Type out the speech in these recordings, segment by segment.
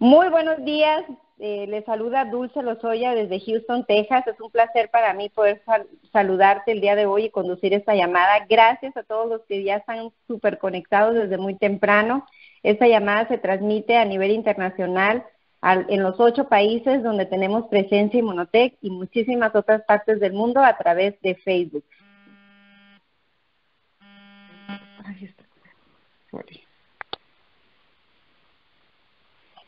Muy buenos días, eh, les saluda Dulce Lozoya desde Houston, Texas. Es un placer para mí poder saludarte el día de hoy y conducir esta llamada. Gracias a todos los que ya están súper conectados desde muy temprano. Esta llamada se transmite a nivel internacional en los ocho países donde tenemos presencia Inmunotech y muchísimas otras partes del mundo a través de Facebook.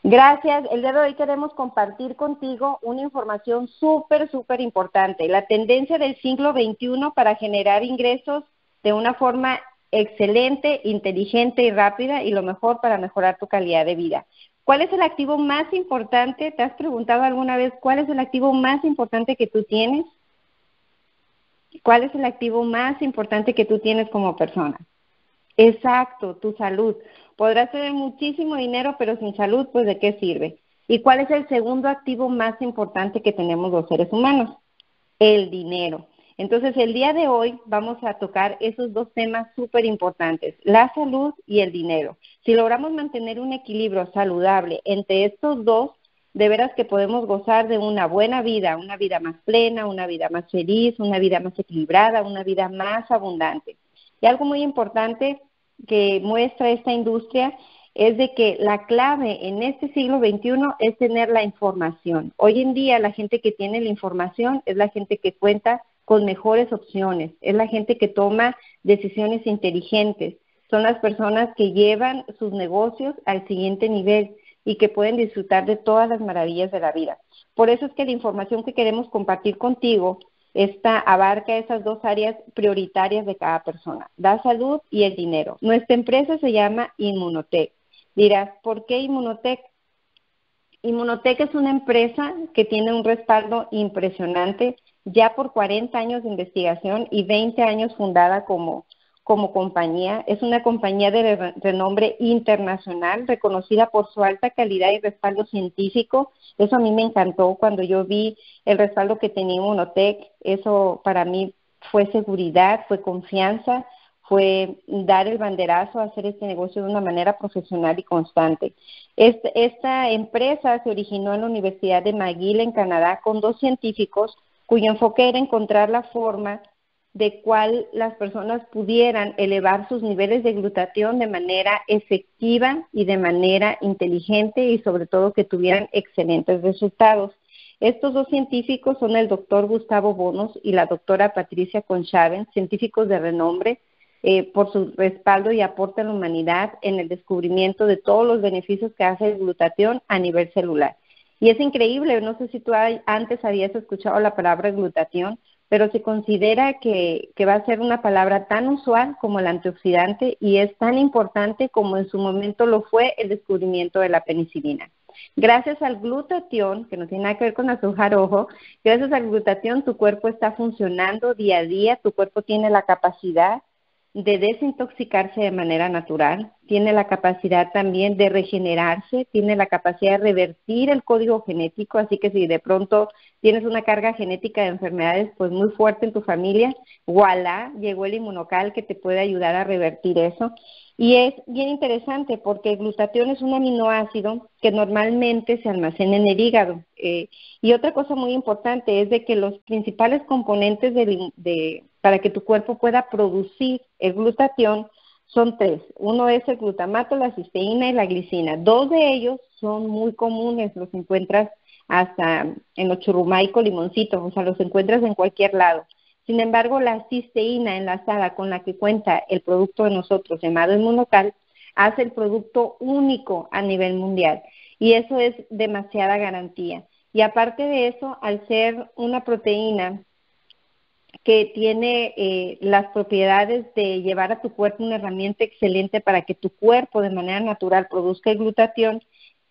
Gracias. El día de hoy queremos compartir contigo una información súper, súper importante. La tendencia del siglo XXI para generar ingresos de una forma excelente, inteligente y rápida y lo mejor para mejorar tu calidad de vida. ¿Cuál es el activo más importante? ¿Te has preguntado alguna vez cuál es el activo más importante que tú tienes? ¿Cuál es el activo más importante que tú tienes como persona? Exacto, tu salud. Podrás tener muchísimo dinero, pero sin salud, pues ¿de qué sirve? ¿Y cuál es el segundo activo más importante que tenemos los seres humanos? El dinero. Entonces, el día de hoy vamos a tocar esos dos temas súper importantes, la salud y el dinero. Si logramos mantener un equilibrio saludable entre estos dos, de veras que podemos gozar de una buena vida, una vida más plena, una vida más feliz, una vida más equilibrada, una vida más abundante. Y algo muy importante que muestra esta industria es de que la clave en este siglo XXI es tener la información. Hoy en día la gente que tiene la información es la gente que cuenta con mejores opciones, es la gente que toma decisiones inteligentes, son las personas que llevan sus negocios al siguiente nivel y que pueden disfrutar de todas las maravillas de la vida. Por eso es que la información que queremos compartir contigo esta abarca esas dos áreas prioritarias de cada persona, la salud y el dinero. Nuestra empresa se llama Inmunotech. Dirás, ¿por qué Inmunotech? Inmunotech es una empresa que tiene un respaldo impresionante, ya por 40 años de investigación y 20 años fundada como como compañía. Es una compañía de renombre internacional, reconocida por su alta calidad y respaldo científico. Eso a mí me encantó cuando yo vi el respaldo que tenía Monotech. Eso para mí fue seguridad, fue confianza, fue dar el banderazo a hacer este negocio de una manera profesional y constante. Este, esta empresa se originó en la Universidad de McGill en Canadá con dos científicos cuyo enfoque era encontrar la forma de cuál las personas pudieran elevar sus niveles de glutatión de manera efectiva y de manera inteligente y sobre todo que tuvieran excelentes resultados. Estos dos científicos son el doctor Gustavo Bonos y la doctora Patricia Conchaven, científicos de renombre eh, por su respaldo y aporte a la humanidad en el descubrimiento de todos los beneficios que hace el glutatión a nivel celular. Y es increíble, no sé si tú antes habías escuchado la palabra glutatión, pero se considera que, va a ser una palabra tan usual como el antioxidante y es tan importante como en su momento lo fue el descubrimiento de la penicilina. Gracias al glutatión, que no tiene nada que ver con azúcar ojo, gracias al glutatión tu cuerpo está funcionando día a día, tu cuerpo tiene la capacidad de desintoxicarse de manera natural, tiene la capacidad también de regenerarse, tiene la capacidad de revertir el código genético, así que si de pronto tienes una carga genética de enfermedades pues muy fuerte en tu familia, voilà, llegó el inmunocal que te puede ayudar a revertir eso. Y es bien interesante porque el glutatión es un aminoácido que normalmente se almacena en el hígado. Eh, y otra cosa muy importante es de que los principales componentes de, para que tu cuerpo pueda producir el glutatión son tres. Uno es el glutamato, la cisteína y la glicina. Dos de ellos son muy comunes, los encuentras hasta en los churrumaico, limoncitos, o sea, los encuentras en cualquier lado. Sin embargo, la cisteína enlazada con la que cuenta el producto de nosotros llamado inmunocal hace el producto único a nivel mundial y eso es demasiada garantía. Y aparte de eso, al ser una proteína que tiene eh, las propiedades de llevar a tu cuerpo una herramienta excelente para que tu cuerpo de manera natural produzca el glutatión,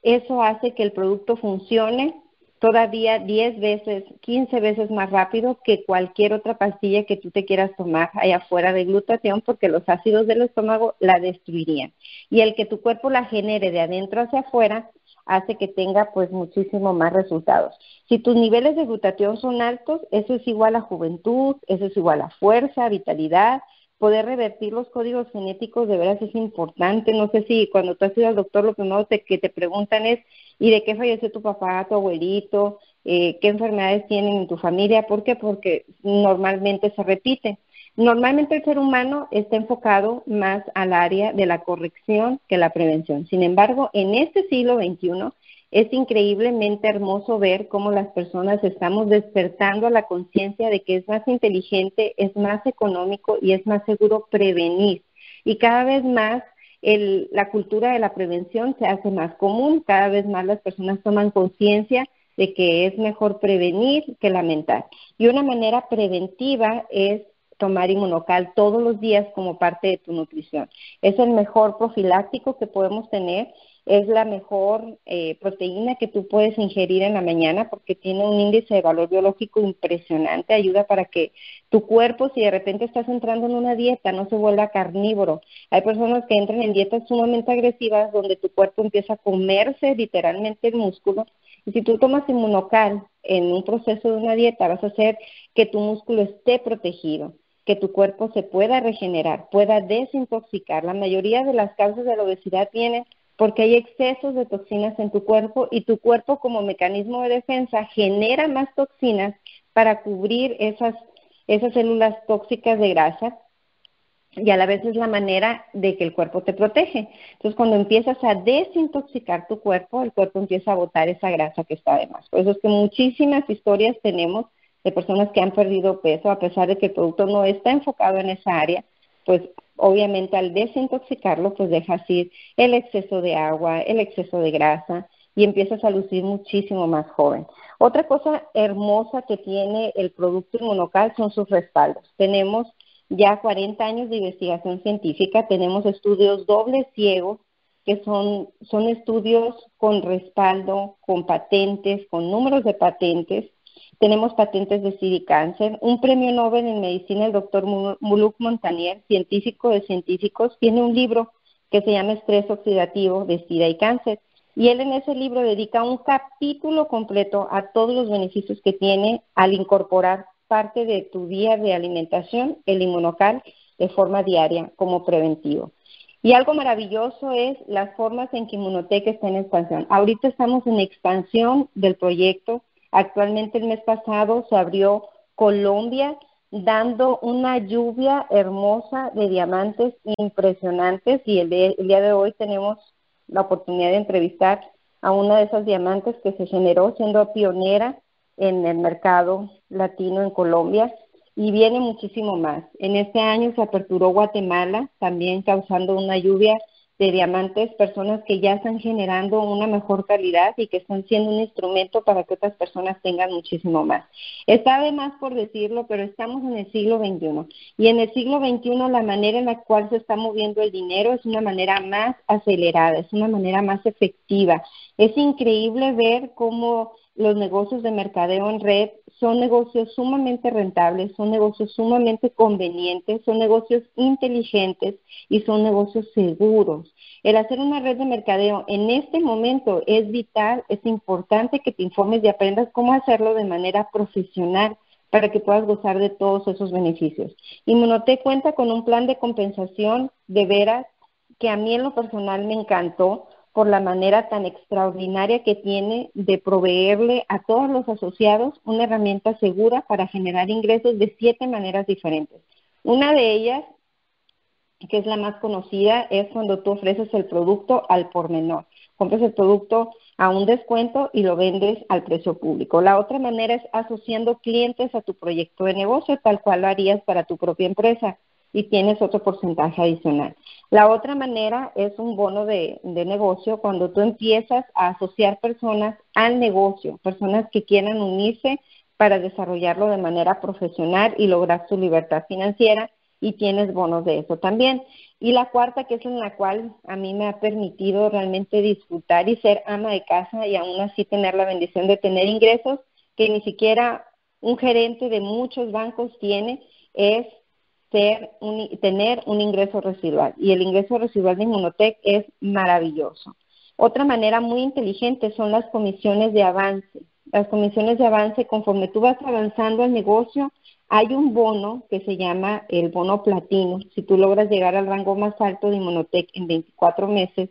eso hace que el producto funcione todavía 10 veces, 15 veces más rápido que cualquier otra pastilla que tú te quieras tomar allá fuera de glutatión porque los ácidos del estómago la destruirían. Y el que tu cuerpo la genere de adentro hacia afuera hace que tenga pues muchísimo más resultados. Si tus niveles de glutatión son altos, eso es igual a juventud, eso es igual a fuerza, vitalidad, poder revertir los códigos genéticos de veras es importante. No sé si cuando tú has ido al doctor lo primero que te preguntan es y de qué falleció tu papá, tu abuelito, eh, qué enfermedades tienen en tu familia. ¿Por qué? Porque normalmente se repite. Normalmente el ser humano está enfocado más al área de la corrección que la prevención. Sin embargo, en este siglo XXI es increíblemente hermoso ver cómo las personas estamos despertando a la conciencia de que es más inteligente, es más económico y es más seguro prevenir. Y cada vez más la cultura de la prevención se hace más común, cada vez más las personas toman conciencia de que es mejor prevenir que lamentar. Y una manera preventiva es tomar inmunocal todos los días como parte de tu nutrición. Es el mejor profiláctico que podemos tener, es la mejor eh, proteína que tú puedes ingerir en la mañana porque tiene un índice de valor biológico impresionante, ayuda para que tu cuerpo, si de repente estás entrando en una dieta, no se vuelva carnívoro. Hay personas que entran en dietas sumamente agresivas donde tu cuerpo empieza a comerse literalmente el músculo y si tú tomas inmunocal en un proceso de una dieta, vas a hacer que tu músculo esté protegido que tu cuerpo se pueda regenerar, pueda desintoxicar. La mayoría de las causas de la obesidad vienen porque hay excesos de toxinas en tu cuerpo y tu cuerpo como mecanismo de defensa genera más toxinas para cubrir esas, esas células tóxicas de grasa y a la vez es la manera de que el cuerpo te protege. Entonces, cuando empiezas a desintoxicar tu cuerpo, el cuerpo empieza a botar esa grasa que está de más. Por eso es que muchísimas historias tenemos de personas que han perdido peso, a pesar de que el producto no está enfocado en esa área, pues obviamente al desintoxicarlo, pues dejas ir el exceso de agua, el exceso de grasa y empiezas a lucir muchísimo más joven. Otra cosa hermosa que tiene el producto inmunocal son sus respaldos. Tenemos ya 40 años de investigación científica, tenemos estudios dobles ciegos, que son, son estudios con respaldo, con patentes, con números de patentes, tenemos patentes de SIDA y cáncer. Un premio Nobel en medicina, el doctor Muluk Montanier, científico de científicos, tiene un libro que se llama Estrés oxidativo de SIDA y cáncer. Y él en ese libro dedica un capítulo completo a todos los beneficios que tiene al incorporar parte de tu día de alimentación, el inmunocal, de forma diaria como preventivo. Y algo maravilloso es las formas en que Inmunotech está en expansión. Ahorita estamos en expansión del proyecto Actualmente el mes pasado se abrió Colombia dando una lluvia hermosa de diamantes impresionantes y el, día de hoy tenemos la oportunidad de entrevistar a una de esas diamantes que se generó siendo pionera en el mercado latino en Colombia y viene muchísimo más. En este año se aperturó Guatemala, también causando una lluvia de diamantes, personas que ya están generando una mejor calidad y que están siendo un instrumento para que otras personas tengan muchísimo más. Está de más por decirlo, pero estamos en el siglo XXI y en el siglo XXI la manera en la cual se está moviendo el dinero es una manera más acelerada, es una manera más efectiva. Es increíble ver cómo los negocios de mercadeo en red son negocios sumamente rentables, son negocios sumamente convenientes, son negocios inteligentes y son negocios seguros. El hacer una red de mercadeo en este momento es vital, es importante que te informes y aprendas cómo hacerlo de manera profesional para que puedas gozar de todos esos beneficios. Inmunotech cuenta con un plan de compensación de veras que a mí en lo personal me encantó por la manera tan extraordinaria que tiene de proveerle a todos los asociados una herramienta segura para generar ingresos de siete maneras diferentes. Una de ellas, que es la más conocida, es cuando tú ofreces el producto al por menor. Compras el producto a un descuento y lo vendes al precio público. La otra manera es asociando clientes a tu proyecto de negocio, tal cual lo harías para tu propia empresa y tienes otro porcentaje adicional. La otra manera es un bono de, negocio cuando tú empiezas a asociar personas al negocio, personas que quieran unirse para desarrollarlo de manera profesional y lograr su libertad financiera y tienes bonos de eso también. Y la cuarta, que es en la cual a mí me ha permitido realmente disfrutar y ser ama de casa y aún así tener la bendición de tener ingresos que ni siquiera un gerente de muchos bancos tiene, es tener un ingreso residual. Y el ingreso residual de Inmunotech es maravilloso. Otra manera muy inteligente son las comisiones de avance. Las comisiones de avance, conforme tú vas avanzando al negocio, hay un bono que se llama el bono platino. Si tú logras llegar al rango más alto de Inmunotech en 24 meses,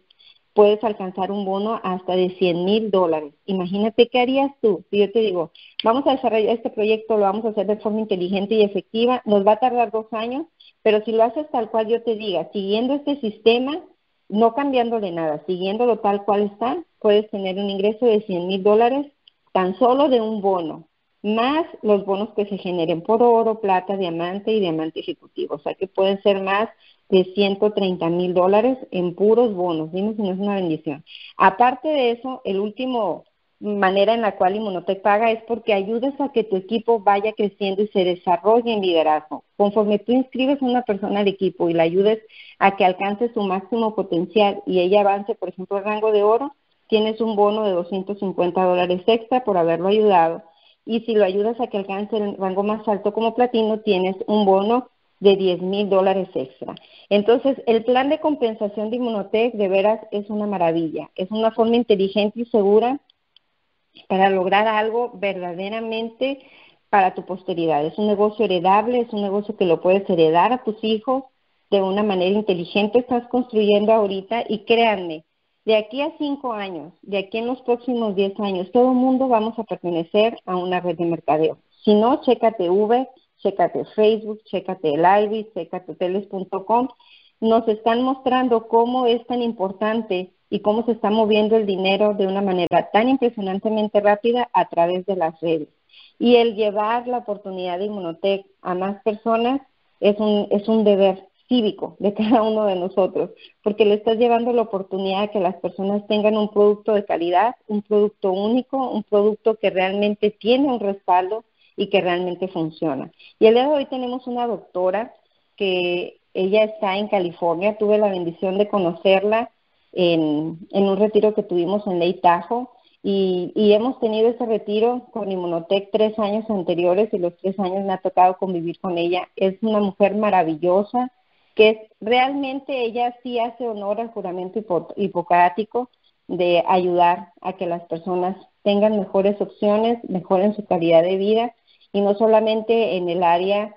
puedes alcanzar un bono hasta de 100 mil dólares. Imagínate qué harías tú si yo te digo, vamos a desarrollar este proyecto, lo vamos a hacer de forma inteligente y efectiva, nos va a tardar dos años, pero si lo haces tal cual yo te diga, siguiendo este sistema, no cambiándole nada, siguiéndolo tal cual está, puedes tener un ingreso de 100 mil dólares tan solo de un bono, más los bonos que se generen por oro, plata, diamante y diamante ejecutivo. O sea que pueden ser más de 130 mil dólares en puros bonos. Dime si no es una bendición. Aparte de eso, el último manera en la cual Inmunotech paga es porque ayudas a que tu equipo vaya creciendo y se desarrolle en liderazgo. Conforme tú inscribes a una persona al equipo y la ayudes a que alcance su máximo potencial y ella avance, por ejemplo, al rango de oro, tienes un bono de 250 dólares extra por haberlo ayudado. Y si lo ayudas a que alcance el rango más alto como platino, tienes un bono de 10 mil dólares extra. Entonces, el plan de compensación de Inmunotech de veras es una maravilla. Es una forma inteligente y segura para lograr algo verdaderamente para tu posteridad. Es un negocio heredable, es un negocio que lo puedes heredar a tus hijos de una manera inteligente, estás construyendo ahorita y créanme, de aquí a cinco años, de aquí en los próximos diez años, todo el mundo vamos a pertenecer a una red de mercadeo. Si no, chécate Uber, chécate Facebook, chécate el chécate teles.com. Nos están mostrando cómo es tan importante y cómo se está moviendo el dinero de una manera tan impresionantemente rápida a través de las redes. Y el llevar la oportunidad de Inmunotech a más personas es un, es un deber cívico de cada uno de nosotros, porque le estás llevando la oportunidad de que las personas tengan un producto de calidad, un producto único, un producto que realmente tiene un respaldo y que realmente funciona. Y el día de hoy tenemos una doctora que ella está en California, tuve la bendición de conocerla en, un retiro que tuvimos en Ley Tahoe y, hemos tenido ese retiro con Inmunotech tres años anteriores y los tres años me ha tocado convivir con ella. Es una mujer maravillosa que realmente ella sí hace honor al juramento hipocrático de ayudar a que las personas tengan mejores opciones, mejoren su calidad de vida y no solamente en el área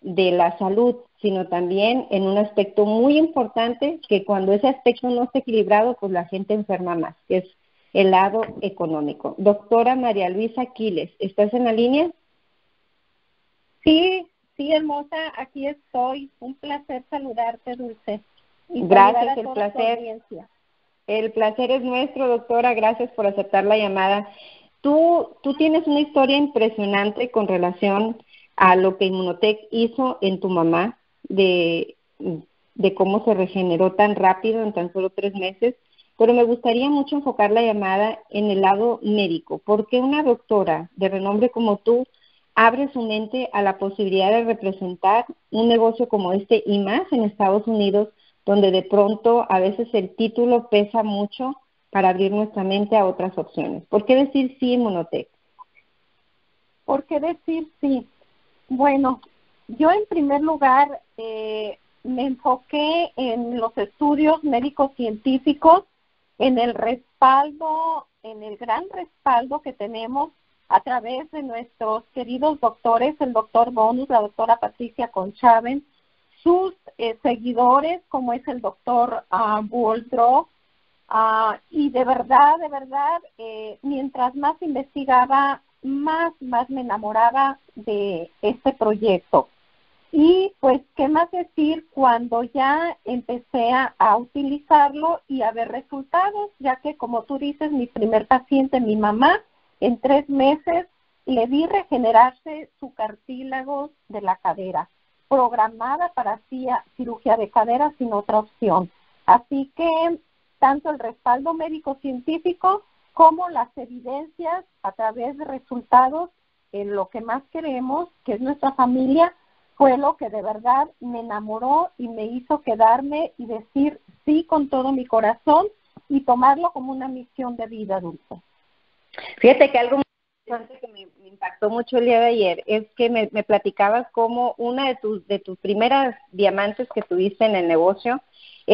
de la salud, sino también en un aspecto muy importante que cuando ese aspecto no está equilibrado, pues la gente enferma más, que es el lado económico. Doctora María Luisa Quiles, ¿estás en la línea? Sí, sí, hermosa, aquí estoy. Un placer saludarte, Dulce. gracias, el placer. El placer es nuestro, doctora. Gracias por aceptar la llamada. Tú, tú tienes una historia impresionante con relación a lo que Inmunotech hizo en tu mamá, de, de cómo se regeneró tan rápido en tan solo tres meses, pero me gustaría mucho enfocar la llamada en el lado médico. ¿Por qué una doctora de renombre como tú abre su mente a la posibilidad de representar un negocio como este y más en Estados Unidos, donde de pronto a veces el título pesa mucho para abrir nuestra mente a otras opciones? ¿Por qué decir sí en Monotech? ¿Por qué decir sí? Bueno, yo en primer lugar eh, me enfoqué en los estudios médicos científicos, en el respaldo, en el gran respaldo que tenemos a través de nuestros queridos doctores, el doctor Bonus, la doctora Patricia Conchaven, sus eh, seguidores, como es el doctor uh, y de verdad, de verdad, eh, mientras más investigaba, más, más me enamoraba de este proyecto. Y pues, ¿qué más decir cuando ya empecé a, utilizarlo y a ver resultados? Ya que, como tú dices, mi primer paciente, mi mamá, en tres meses le vi regenerarse su cartílago de la cadera, programada para cirugía de cadera sin otra opción. Así que tanto el respaldo médico científico como las evidencias a través de resultados en lo que más queremos, que es nuestra familia, fue lo que de verdad me enamoró y me hizo quedarme y decir sí con todo mi corazón y tomarlo como una misión de vida, Dulce. Fíjate que algo muy que me, impactó mucho el día de ayer es que me, me platicabas como una de tus, de tus primeras diamantes que tuviste en el negocio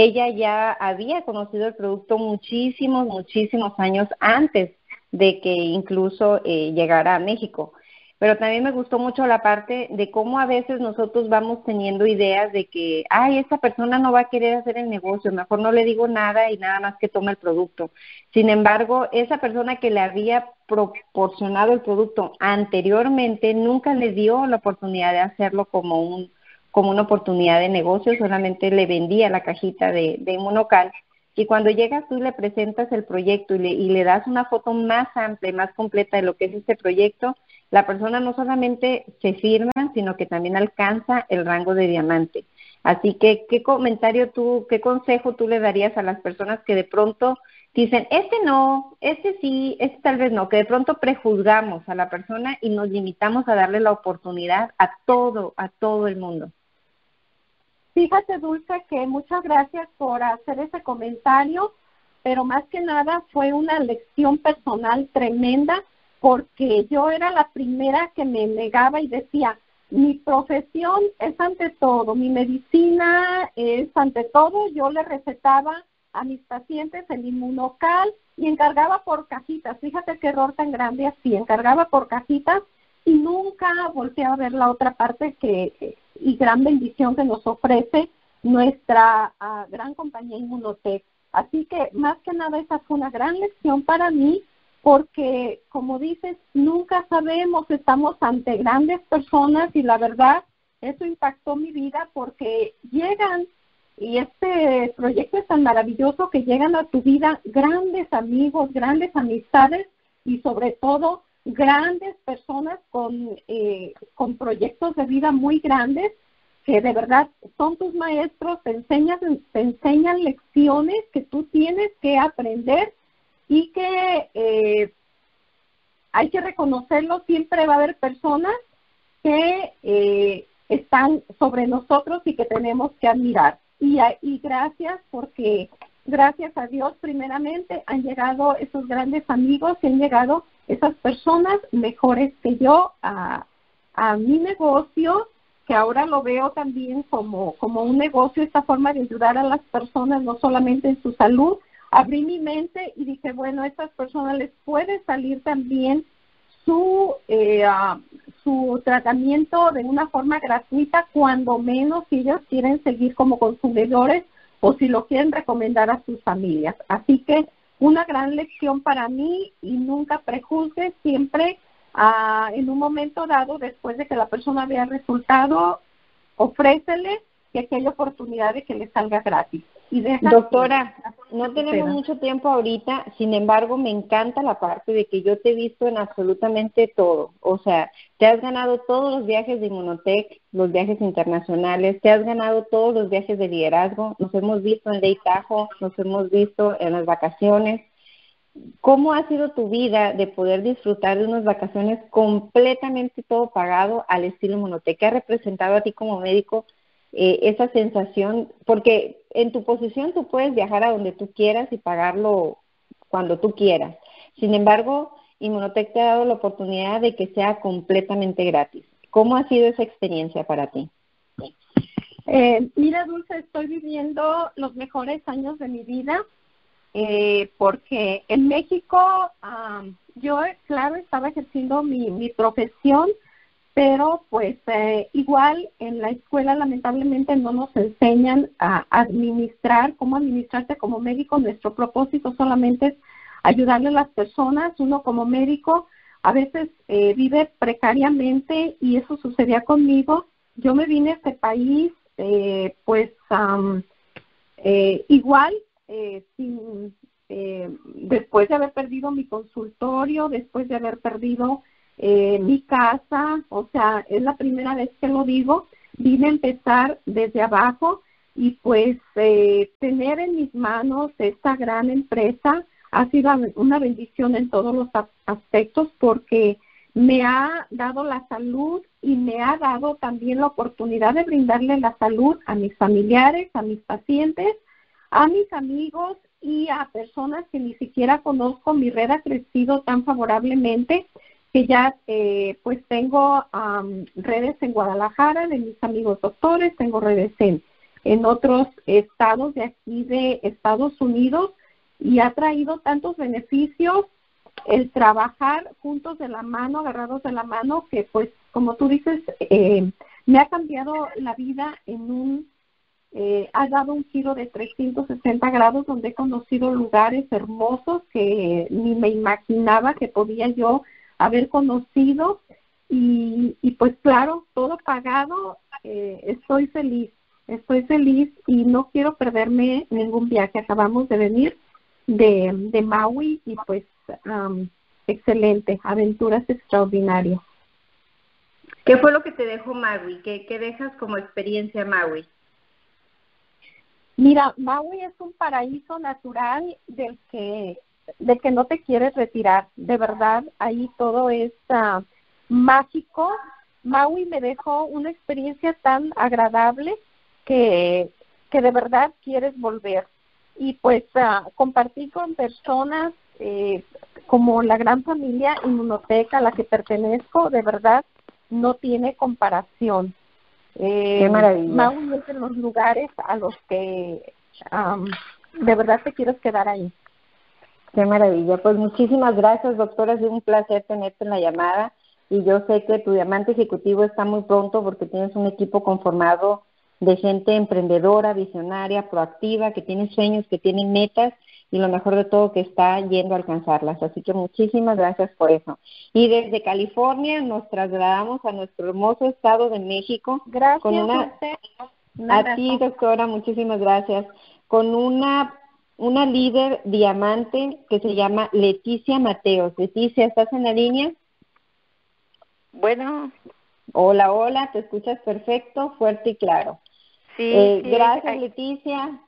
ella ya había conocido el producto muchísimos, muchísimos años antes de que incluso eh, llegara a México. pero también me gustó mucho la parte de cómo a veces nosotros vamos teniendo ideas de que, ay, esta persona no va a querer hacer el negocio, mejor no le digo nada y nada más que tome el producto. Sin embargo, esa persona que le había proporcionado el producto anteriormente nunca le dio la oportunidad de hacerlo como un como una oportunidad de negocio, solamente le vendía la cajita de, de Inmunocal y cuando llegas tú le presentas el proyecto y le, y le das una foto más amplia y más completa de lo que es este proyecto, la persona no solamente se firma, sino que también alcanza el rango de diamante. Así que, ¿qué comentario tú, qué consejo tú le darías a las personas que de pronto dicen, este no, este sí, este tal vez no, que de pronto prejuzgamos a la persona y nos limitamos a darle la oportunidad a todo, a todo el mundo? Fíjate, Dulce, que muchas gracias por hacer ese comentario, pero más que nada fue una lección personal tremenda porque yo era la primera que me negaba y decía, mi profesión es ante todo, mi medicina es ante todo, yo le recetaba a mis pacientes el inmunocal y encargaba por cajitas, fíjate qué error tan grande así, encargaba por cajitas y nunca volteé a ver la otra parte que y gran bendición que nos ofrece nuestra ah, gran compañía Inmunotech. Así que más que nada esa fue una gran lección para mí porque, como dices, nunca sabemos, estamos ante grandes personas y la verdad, eso impactó mi vida porque llegan, y este proyecto es tan maravilloso que llegan a tu vida grandes amigos, grandes amistades y sobre todo grandes personas con, eh, con proyectos de vida muy grandes que de verdad son tus maestros, te enseñan, te enseñan lecciones que tú tienes que aprender y que eh, hay que reconocerlo, siempre va a haber personas que eh, están sobre nosotros y que tenemos que admirar. Y, y gracias porque gracias a Dios primeramente han llegado esos grandes amigos y han llegado esas personas mejores que yo a, a mi negocio, que ahora lo veo también como, como un negocio, esta forma de ayudar a las personas, no solamente en su salud, abrí mi mente y dije, bueno, a estas personas les puede salir también su, eh, ah, su tratamiento de una forma gratuita, cuando menos si ellos quieren seguir como consumidores o si lo quieren recomendar a sus familias. Así que una gran lección para mí y nunca prejuzgues, siempre ah, en un momento dado, después de que la persona vea resultado, ofrécele que aquella oportunidad de que le salga gratis. Doctora, no tenemos mucho tiempo ahorita, sin embargo, me encanta la parte de que yo te he visto en absolutamente todo. O sea, te has ganado todos los viajes de Inmunotech, los viajes internacionales, te has ganado todos los viajes de liderazgo, nos hemos visto en Ley Tajo, nos hemos visto en las vacaciones. ¿Cómo ha sido tu vida de poder disfrutar de unas vacaciones completamente todo pagado al estilo Inmunotech? ¿Qué ha representado a ti como médico eh, esa sensación, porque en tu posición tú puedes viajar a donde tú quieras y pagarlo cuando tú quieras. Sin embargo, Inmunotech te ha dado la oportunidad de que sea completamente gratis. ¿Cómo ha sido esa experiencia para ti? Eh, mira, Dulce, estoy viviendo los mejores años de mi vida eh, porque en México yo, claro, estaba ejerciendo mi, mi profesión, pero pues eh, igual en la escuela lamentablemente no nos enseñan a administrar, cómo administrarte como médico. Nuestro propósito solamente es ayudarle a las personas. Uno como médico a veces eh, vive precariamente y eso sucedía conmigo. Yo me vine a este país eh, pues igual sin, después de haber perdido mi consultorio, después de haber perdido eh, mi casa, o sea, es la primera vez que lo digo, vine a empezar desde abajo y pues eh, tener en mis manos esta gran empresa ha sido una bendición en todos los aspectos porque me ha dado la salud y me ha dado también la oportunidad de brindarle la salud a mis familiares, a mis pacientes, a mis amigos y a personas que ni siquiera conozco. Mi red ha crecido tan favorablemente que ya eh, pues tengo redes en Guadalajara de mis amigos doctores, tengo redes en, en otros estados de aquí de Estados Unidos y ha traído tantos beneficios el trabajar juntos de la mano, agarrados de la mano, que pues como tú dices, eh, me ha cambiado la vida en un, eh, ha dado un giro de 360 grados donde he conocido lugares hermosos que ni me imaginaba que podía yo haber conocido y, y pues claro, todo pagado, eh, estoy feliz, estoy feliz y no quiero perderme ningún viaje. Acabamos de venir de, de Maui y pues excelente, aventuras extraordinarias. ¿Qué fue lo que te dejó Maui? ¿Qué, ¿Qué dejas como experiencia Maui? Mira, Maui es un paraíso natural del que de que no te quieres retirar. De verdad, ahí todo es uh, mágico. Maui me dejó una experiencia tan agradable que, que de verdad quieres volver. Y pues uh, compartir con personas eh, como la gran familia inmunoteca a la que pertenezco, de verdad no tiene comparación. Eh, Qué maravilla. Maui es de los lugares a los que de verdad te quieres quedar ahí. Qué maravilla. Pues muchísimas gracias, doctora. Es un placer tenerte en la llamada. Y yo sé que tu diamante ejecutivo está muy pronto porque tienes un equipo conformado de gente emprendedora, visionaria, proactiva, que tiene sueños, que tiene metas y lo mejor de todo que está yendo a alcanzarlas. Así que muchísimas gracias por eso. Y desde California nos trasladamos a nuestro hermoso estado de México. Gracias con una, a ti, doctora, muchísimas gracias. Con una una líder diamante que se llama Leticia Mateos. Leticia, ¿estás en la línea? Bueno. Hola, hola, te escuchas perfecto, fuerte y claro. Sí. Eh, gracias, Leticia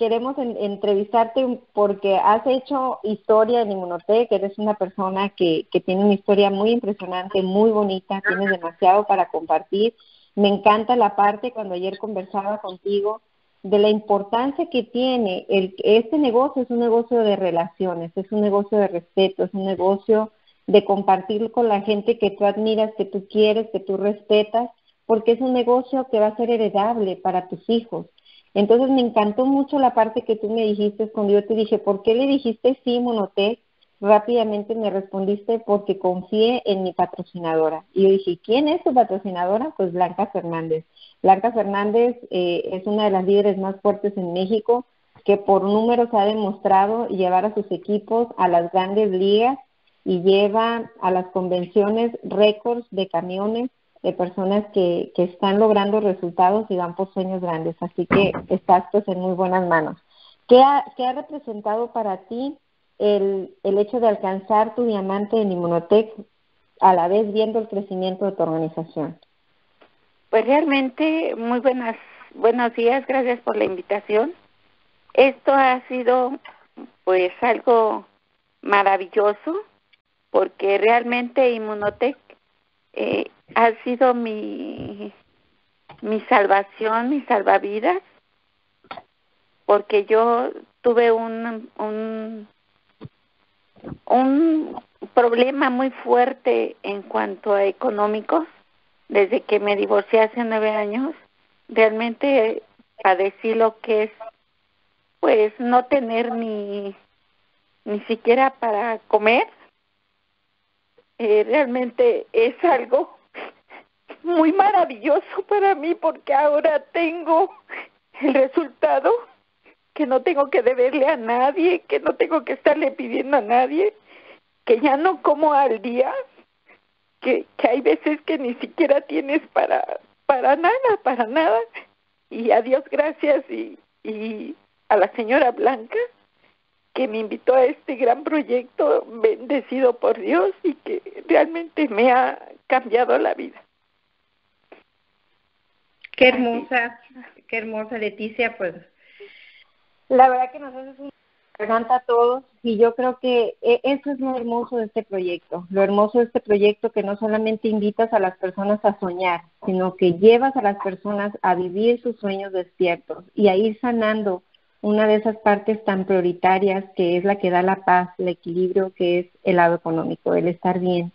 queremos entrevistarte porque has hecho historia en Inmunotech, eres una persona que, que tiene una historia muy impresionante, muy bonita, tienes demasiado para compartir. Me encanta la parte cuando ayer conversaba contigo de la importancia que tiene el este negocio es un negocio de relaciones, es un negocio de respeto, es un negocio de compartir con la gente que tú admiras, que tú quieres, que tú respetas, porque es un negocio que va a ser heredable para tus hijos. Entonces me encantó mucho la parte que tú me dijiste cuando yo te dije, ¿por qué le dijiste sí, Monotec? Rápidamente me respondiste porque confié en mi patrocinadora. Y yo dije, ¿quién es tu patrocinadora? Pues Blanca Fernández. Blanca Fernández eh, es una de las líderes más fuertes en México que por números ha demostrado llevar a sus equipos a las grandes ligas y lleva a las convenciones récords de camiones de personas que, que están logrando resultados y van por sueños grandes. Así que estás pues en muy buenas manos. ¿Qué ha, qué ha representado para ti el, el hecho de alcanzar tu diamante en Inmunotech a la vez viendo el crecimiento de tu organización? Pues realmente muy buenas, buenos días, gracias por la invitación. Esto ha sido pues algo maravilloso porque realmente Inmunotech eh, ha sido mi, mi salvación, mi salvavidas, porque yo tuve un, un, un problema muy fuerte en cuanto a económicos desde que me divorcié hace nueve años. Realmente padecí lo que es, pues, no tener ni, ni siquiera para comer eh, realmente es algo muy maravilloso para mí porque ahora tengo el resultado que no tengo que deberle a nadie, que no tengo que estarle pidiendo a nadie, que ya no como al día, que, que hay veces que ni siquiera tienes para para nada, para nada. Y a Dios gracias y, y a la señora Blanca que me invitó a este gran proyecto bendecido por Dios y que realmente me ha cambiado la vida. Qué hermosa, qué hermosa Leticia, pues la verdad que nos haces un encanta a todos y yo creo que e, eso es lo hermoso de este proyecto, lo hermoso de este proyecto que no solamente invitas a las personas a soñar, sino que llevas a las personas a vivir sus sueños despiertos y a ir sanando una de esas partes tan prioritarias que es la que da la paz, el equilibrio, que es el lado económico, el estar bien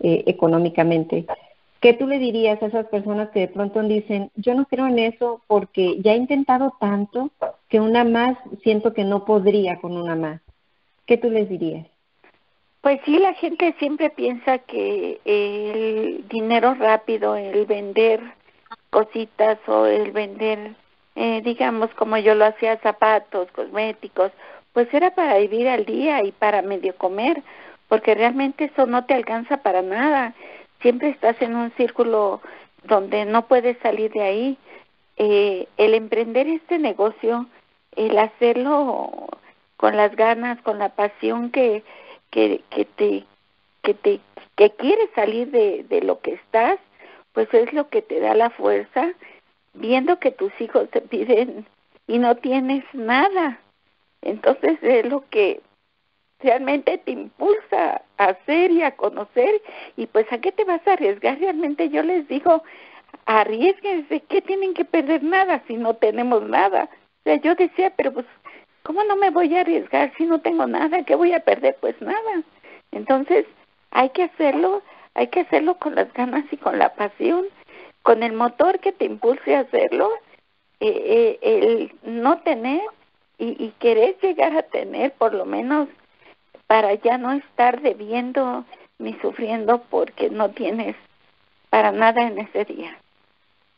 eh, económicamente. ¿Qué tú le dirías a esas personas que de pronto dicen, yo no creo en eso porque ya he intentado tanto que una más siento que no podría con una más? ¿Qué tú les dirías? Pues sí, la gente siempre piensa que el dinero rápido, el vender cositas o el vender, eh, digamos, como yo lo hacía, zapatos, cosméticos, pues era para vivir al día y para medio comer, porque realmente eso no te alcanza para nada. Siempre estás en un círculo donde no puedes salir de ahí. Eh, el emprender este negocio, el hacerlo con las ganas, con la pasión que, que, que te que te que quieres salir de, de lo que estás, pues es lo que te da la fuerza, viendo que tus hijos te piden y no tienes nada. Entonces es lo que realmente te impulsa a hacer y a conocer y pues a qué te vas a arriesgar realmente yo les digo arriesguense ¿qué tienen que perder nada si no tenemos nada. O sea yo decía pero pues cómo no me voy a arriesgar si no tengo nada qué voy a perder pues nada. Entonces hay que hacerlo hay que hacerlo con las ganas y con la pasión con el motor que te impulse a hacerlo eh, eh, el no tener y, y querer llegar a tener por lo menos para ya no estar debiendo ni sufriendo porque no tienes para nada en ese día.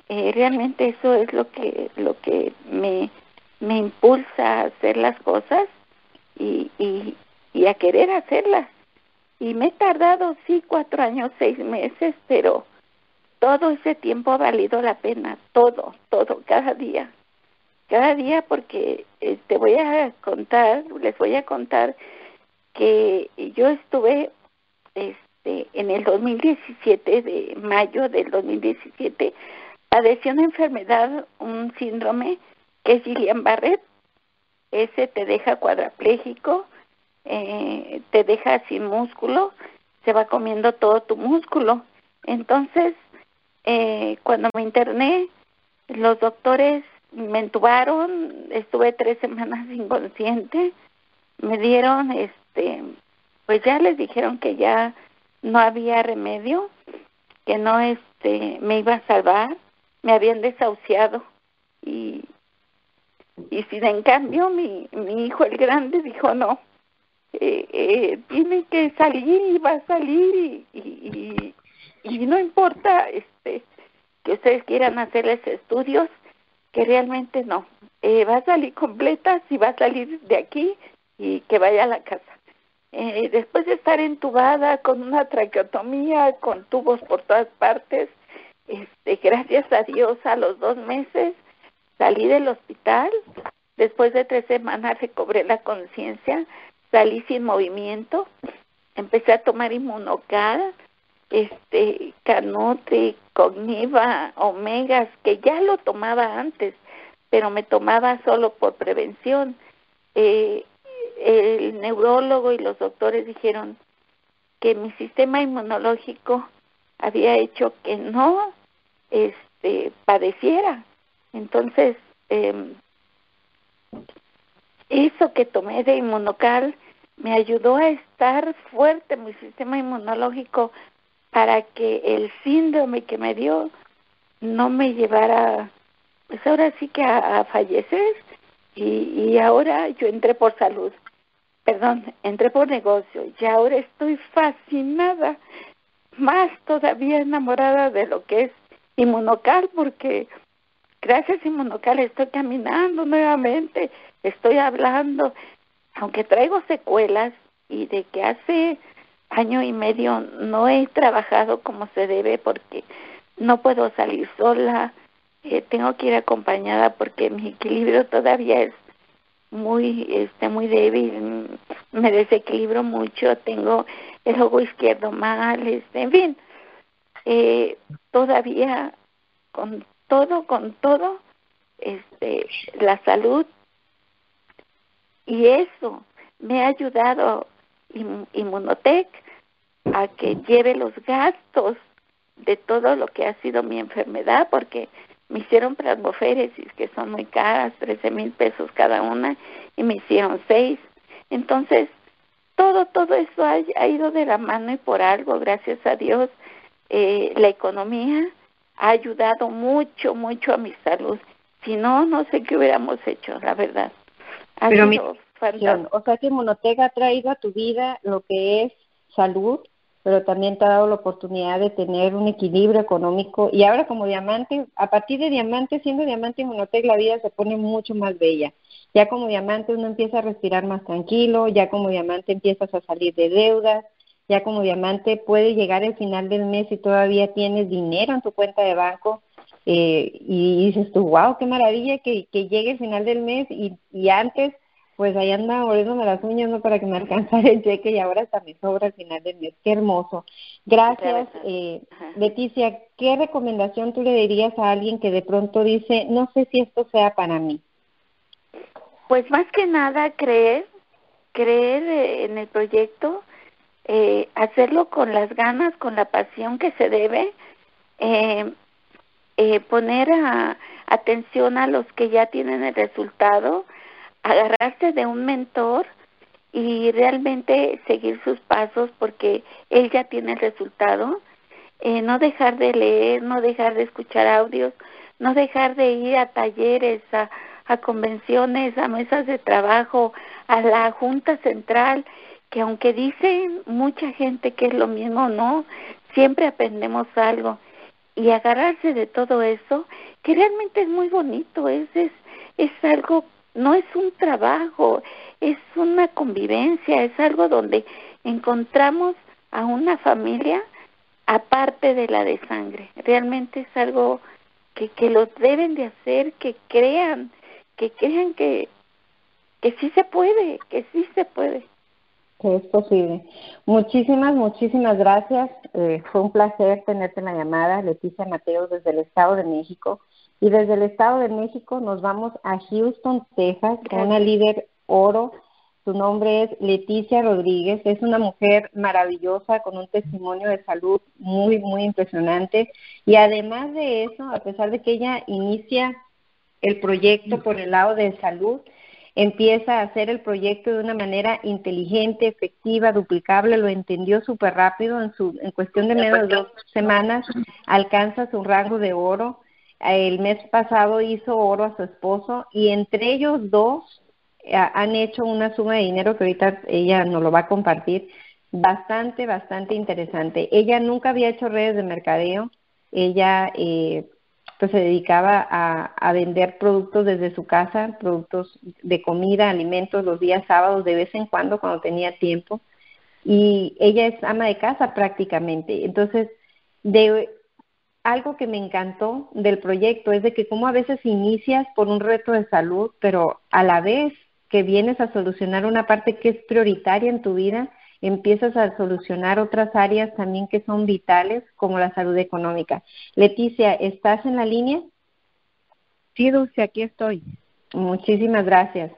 Eh, realmente eso es lo que lo que me, me impulsa a hacer las cosas y, y, y a querer hacerlas. Y me he tardado, sí, cuatro años, seis meses, pero todo ese tiempo ha valido la pena, todo, todo, cada día. Cada día porque eh, te voy a contar, les voy a contar que yo estuve este en el 2017 de mayo del 2017 padecí una enfermedad un síndrome que es Gillian Barrett. Ese te deja cuadraplégico eh, te deja sin músculo se va comiendo todo tu músculo. Entonces eh, cuando me interné los doctores me entubaron estuve tres semanas inconsciente me dieron este este, pues ya les dijeron que ya no había remedio, que no este me iba a salvar, me habían desahuciado. Y y si en cambio mi mi hijo el grande dijo no eh, eh, tiene que salir y va a salir y, y, y, no importa este que ustedes quieran hacerles estudios que realmente no. Eh, va a salir completa si va a salir de aquí y que vaya a la casa eh, después de estar entubada con una traqueotomía, con tubos por todas partes, este, gracias a Dios a los dos meses salí del hospital, después de tres semanas recobré la conciencia, salí sin movimiento, empecé a tomar inmunocal, este, canute, cogniva, omegas, que ya lo tomaba antes, pero me tomaba solo por prevención. Eh, el neurólogo y los doctores dijeron que mi sistema inmunológico había hecho que no este padeciera. Entonces eh, eso que tomé de inmunocal me ayudó a estar fuerte mi sistema inmunológico para que el síndrome que me dio no me llevara pues ahora sí que a, a fallecer. Y, y ahora yo entré por salud perdón, entré por negocio y ahora estoy fascinada, más todavía enamorada de lo que es inmunocal, porque gracias a inmunocal estoy caminando nuevamente, estoy hablando, aunque traigo secuelas y de que hace año y medio no he trabajado como se debe porque no puedo salir sola, eh, tengo que ir acompañada porque mi equilibrio todavía es muy este muy débil me desequilibro mucho tengo el ojo izquierdo mal este en fin eh, todavía con todo con todo este la salud y eso me ha ayudado Inmunotech a que lleve los gastos de todo lo que ha sido mi enfermedad porque me hicieron plasmoféresis que son muy caras, 13 mil pesos cada una, y me hicieron seis. Entonces, todo, todo eso ha, ha, ido de la mano y por algo, gracias a Dios, eh, la economía ha ayudado mucho, mucho a mi salud. Si no, no sé qué hubiéramos hecho, la verdad. Ha Pero mi, o sea que Monotega ha traído a tu vida lo que es salud, pero también te ha dado la oportunidad de tener un equilibrio económico y ahora como diamante, a partir de diamante, siendo diamante Inmunotech, la vida se pone mucho más bella. Ya como diamante uno empieza a respirar más tranquilo, ya como diamante empiezas a salir de deudas, ya como diamante puede llegar el final del mes y todavía tienes dinero en tu cuenta de banco eh, y dices tú, wow, qué maravilla que, que llegue el final del mes y, y antes pues ahí andaba moliéndome las uñas no para que me alcanzara el cheque y ahora hasta me sobra al final del mes. Qué hermoso. Gracias, eh, Leticia. ¿Qué recomendación tú le dirías a alguien que de pronto dice, no sé si esto sea para mí? Pues más que nada creer, creer eh, en el proyecto, eh, hacerlo con las ganas, con la pasión que se debe, eh, eh, poner a, atención a los que ya tienen el resultado, agarrarse de un mentor y realmente seguir sus pasos porque él ya tiene el resultado, eh, no dejar de leer, no dejar de escuchar audios, no dejar de ir a talleres, a, a convenciones, a mesas de trabajo, a la Junta Central, que aunque dicen mucha gente que es lo mismo, no, siempre aprendemos algo. Y agarrarse de todo eso, que realmente es muy bonito, es, es, es algo, no es un trabajo, es una convivencia, es algo donde encontramos a una familia aparte de la de sangre. Realmente es algo que, que lo deben de hacer, que crean que crean que, que sí se puede, que sí se puede. Que es posible. Muchísimas, muchísimas gracias. Eh, fue un placer tenerte en la llamada, Leticia Mateo, desde el Estado de México. Y desde el Estado de México nos vamos a Houston, Texas, con una líder oro. Su nombre es Leticia Rodríguez. Es una mujer maravillosa con un testimonio de salud muy, muy impresionante. Y además de eso, a pesar de que ella inicia el proyecto por el lado de salud, empieza a hacer el proyecto de una manera inteligente, efectiva, duplicable, lo entendió súper rápido, en, su, en cuestión de menos de dos semanas alcanza su rango de oro. El mes pasado hizo oro a su esposo y entre ellos dos eh, han hecho una suma de dinero que ahorita ella nos lo va a compartir, bastante, bastante interesante. Ella nunca había hecho redes de mercadeo, ella eh, pues se dedicaba a, a, vender productos desde su casa, productos de comida, alimentos los días sábados de vez en cuando cuando tenía tiempo. Y ella es ama de casa prácticamente. Entonces, de algo que me encantó del proyecto es de que como a veces inicias por un reto de salud, pero a la vez que vienes a solucionar una parte que es prioritaria en tu vida, empiezas a solucionar otras áreas también que son vitales, como la salud económica. Leticia, ¿estás en la línea? Sí, Dulce, aquí estoy. Muchísimas gracias.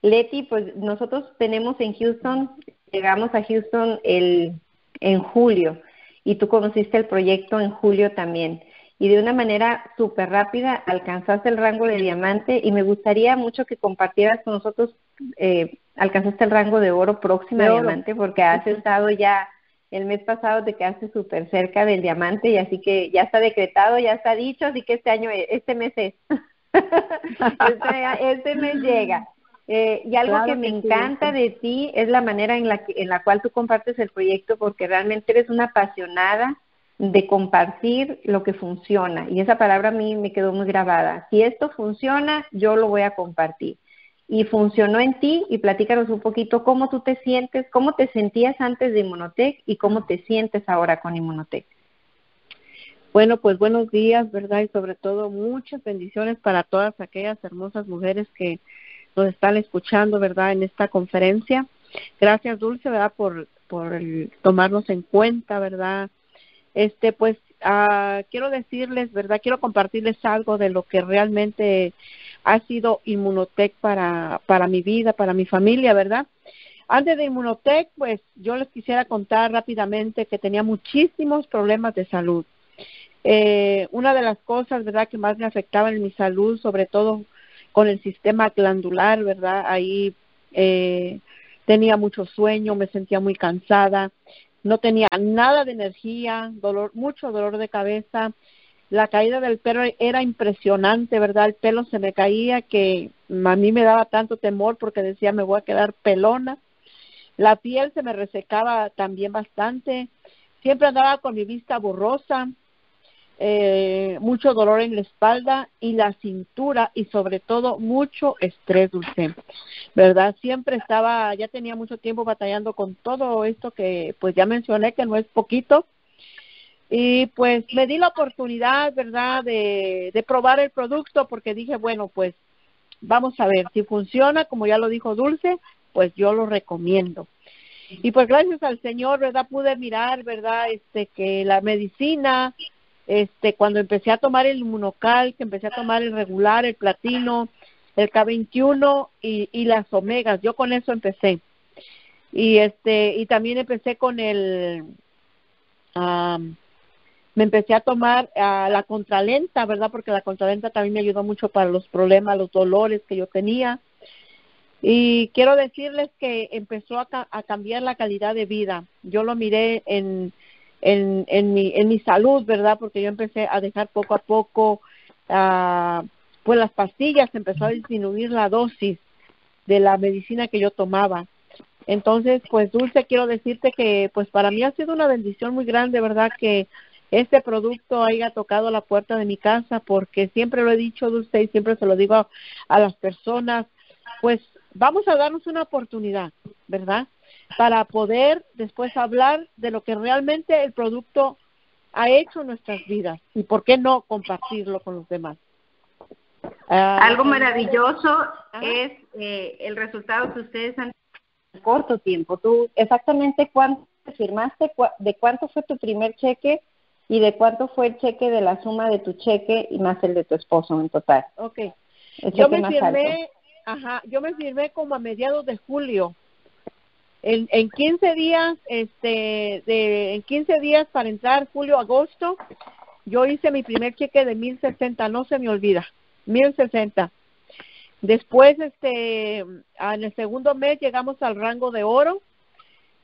Leti, pues nosotros tenemos en Houston, llegamos a Houston el, en julio y tú conociste el proyecto en julio también. Y de una manera súper rápida alcanzaste el rango de diamante y me gustaría mucho que compartieras con nosotros eh, alcanzaste el rango de oro próximo a diamante porque has estado ya el mes pasado te quedaste súper cerca del diamante y así que ya está decretado, ya está dicho, así que este año, este mes es. este, este, mes llega. Eh, y algo que me encanta de ti es la manera en la, que, en la cual tú compartes el proyecto porque realmente eres una apasionada de compartir lo que funciona. Y esa palabra a mí me quedó muy grabada. Si esto funciona, yo lo voy a compartir y funcionó en ti y platícanos un poquito cómo tú te sientes, cómo te sentías antes de Inmunotech y cómo te sientes ahora con Inmunotech. Bueno, pues buenos días, ¿verdad? Y sobre todo muchas bendiciones para todas aquellas hermosas mujeres que nos están escuchando, ¿verdad? En esta conferencia. Gracias, Dulce, ¿verdad? Por, por tomarnos en cuenta, ¿verdad? Este, pues uh, quiero decirles, ¿verdad? Quiero compartirles algo de lo que realmente ha sido Inmunotech para, para mi vida, para mi familia, ¿verdad? Antes de Inmunotech, pues yo les quisiera contar rápidamente que tenía muchísimos problemas de salud. Eh, una de las cosas, ¿verdad?, que más me afectaba en mi salud, sobre todo con el sistema glandular, ¿verdad? Ahí eh, tenía mucho sueño, me sentía muy cansada, no tenía nada de energía, dolor, mucho dolor de cabeza, la caída del pelo era impresionante, ¿verdad? El pelo se me caía que a mí me daba tanto temor porque decía me voy a quedar pelona. La piel se me resecaba también bastante. Siempre andaba con mi vista borrosa, eh, mucho dolor en la espalda y la cintura y sobre todo mucho estrés dulce, ¿verdad? Siempre estaba, ya tenía mucho tiempo batallando con todo esto que pues ya mencioné que no es poquito y pues me di la oportunidad, ¿verdad?, de, de probar el producto porque dije, bueno, pues vamos a ver si funciona, como ya lo dijo Dulce, pues yo lo recomiendo. Y pues gracias al Señor, ¿verdad? Pude mirar, ¿verdad? Este que la medicina este cuando empecé a tomar el inmunocal, que empecé a tomar el regular, el platino, el K21 y, y las omegas, yo con eso empecé. Y este y también empecé con el me empecé a tomar la contralenta, ¿verdad? Porque la contralenta también me ayudó mucho para los problemas, los dolores que yo tenía. Y quiero decirles que empezó a, a cambiar la calidad de vida. Yo lo miré en, en, en, mi, en mi salud, ¿verdad? Porque yo empecé a dejar poco a poco, uh, pues las pastillas, empezó a disminuir la dosis de la medicina que yo tomaba. Entonces, pues Dulce, quiero decirte que pues para mí ha sido una bendición muy grande, ¿verdad? Que este producto haya tocado la puerta de mi casa, porque siempre lo he dicho, Dulce, y siempre se lo digo a, a las personas, pues vamos a darnos una oportunidad, ¿verdad? Para poder después hablar de lo que realmente el producto ha hecho en nuestras vidas y por qué no compartirlo con los demás. Ah, Algo maravilloso es eh, el resultado que ustedes han en corto tiempo. Tú exactamente cuánto firmaste, de cuánto fue tu primer cheque y de cuánto fue el cheque de la suma de tu cheque y más el de tu esposo en total. Okay. Yo me firmé, ajá, yo me firmé como a mediados de julio en, en 15 días, este, de, en 15 días para entrar julio, agosto, yo hice mi primer cheque de 1060, no se me olvida, 1060. Después, este, en el segundo mes llegamos al rango de oro.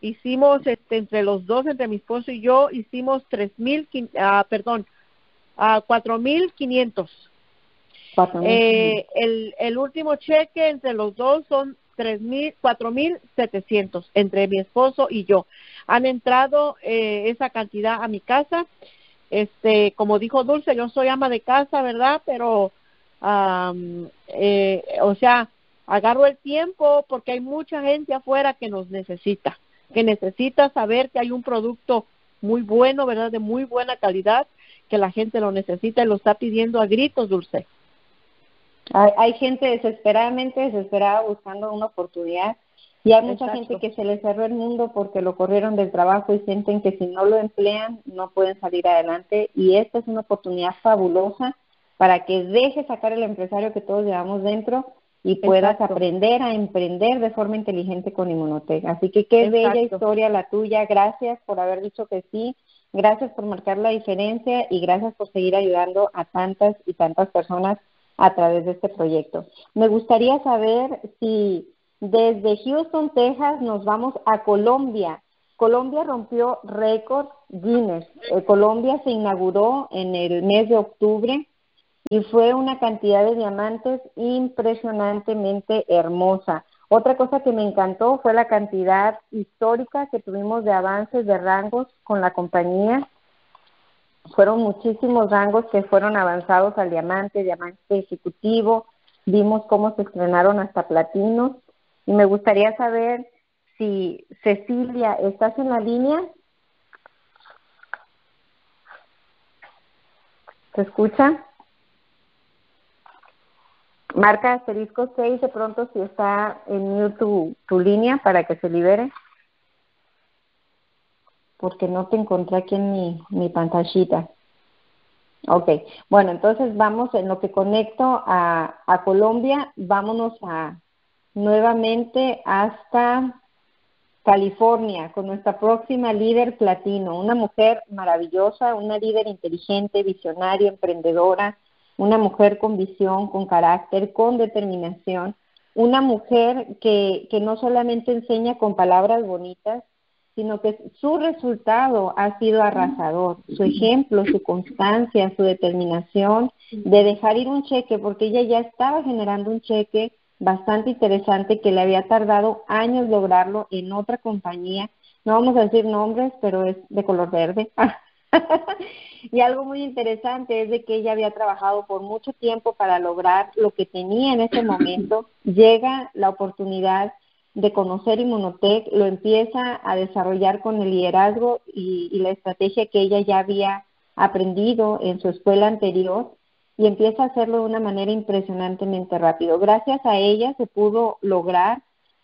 Hicimos, este, entre los dos, entre mi esposo y yo, hicimos tres mil, ah, perdón, a cuatro mil quinientos. Eh, el, el último cheque entre los dos son mil, cuatro mil setecientos entre mi esposo y yo. Han entrado eh, esa cantidad a mi casa. Este, como dijo Dulce, yo soy ama de casa, ¿verdad? Pero, eh, o sea, agarro el tiempo porque hay mucha gente afuera que nos necesita, que necesita saber que hay un producto muy bueno, ¿verdad? De muy buena calidad, que la gente lo necesita y lo está pidiendo a gritos, Dulce. Hay, gente desesperadamente desesperada buscando una oportunidad y hay mucha gente que se les cerró el mundo porque lo corrieron del trabajo y sienten que si no lo emplean no pueden salir adelante y esta es una oportunidad fabulosa para que dejes sacar el empresario que todos llevamos dentro y puedas aprender a emprender de forma inteligente con Inmunotech. Así que qué bella historia la tuya. Gracias por haber dicho que sí. Gracias por marcar la diferencia y gracias por seguir ayudando a tantas y tantas personas a través de este proyecto. Me gustaría saber si desde Houston, Texas, nos vamos a Colombia. Colombia rompió récord Guinness. Eh, Colombia se inauguró en el mes de octubre y fue una cantidad de diamantes impresionantemente hermosa. Otra cosa que me encantó fue la cantidad histórica que tuvimos de avances de rangos con la compañía fueron muchísimos rangos que fueron avanzados al diamante, diamante ejecutivo, vimos cómo se estrenaron hasta platinos y me gustaría saber si Cecilia, ¿estás en la línea? ¿Se escucha? Marca asterisco 6 de pronto si está en mute tu, tu línea para que se libere porque no te encontré aquí en mi, mi pantallita. Ok, bueno, entonces vamos en lo que conecto a, a Colombia, vámonos a nuevamente hasta California con nuestra próxima líder platino, una mujer maravillosa, una líder inteligente, visionaria, emprendedora, una mujer con visión, con carácter, con determinación, una mujer que, que no solamente enseña con palabras bonitas, sino que su resultado ha sido arrasador. Su ejemplo, su constancia, su determinación de dejar ir un cheque, porque ella ya estaba generando un cheque bastante interesante que le había tardado años lograrlo en otra compañía. No vamos a decir nombres, pero es de color verde. y algo muy interesante es de que ella había trabajado por mucho tiempo para lograr lo que tenía en ese momento. Llega la oportunidad de conocer Inmunotech, lo empieza a desarrollar con el liderazgo y, y la estrategia que ella ya había aprendido en su escuela anterior y empieza a hacerlo de una manera impresionantemente rápido. Gracias a ella se pudo lograr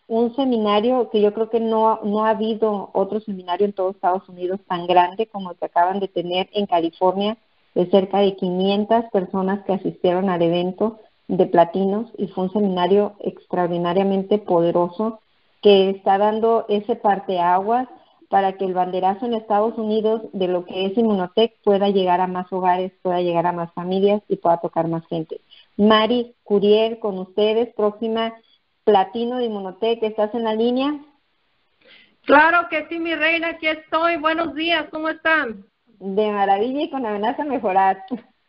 un seminario que yo creo que no, no ha habido otro seminario en todo Estados Unidos tan grande como el que acaban de tener en California, de cerca de 500 personas que asistieron al evento de platinos y fue un seminario extraordinariamente poderoso que está dando ese parteaguas para que el banderazo en Estados Unidos de lo que es Inmunotech pueda llegar a más hogares, pueda llegar a más familias y pueda tocar más gente. Mari Curiel, con ustedes, próxima Platino de Inmunotech, ¿estás en la línea? Claro que sí, mi reina, aquí estoy. Buenos días, ¿cómo están? De maravilla y con amenaza mejorar.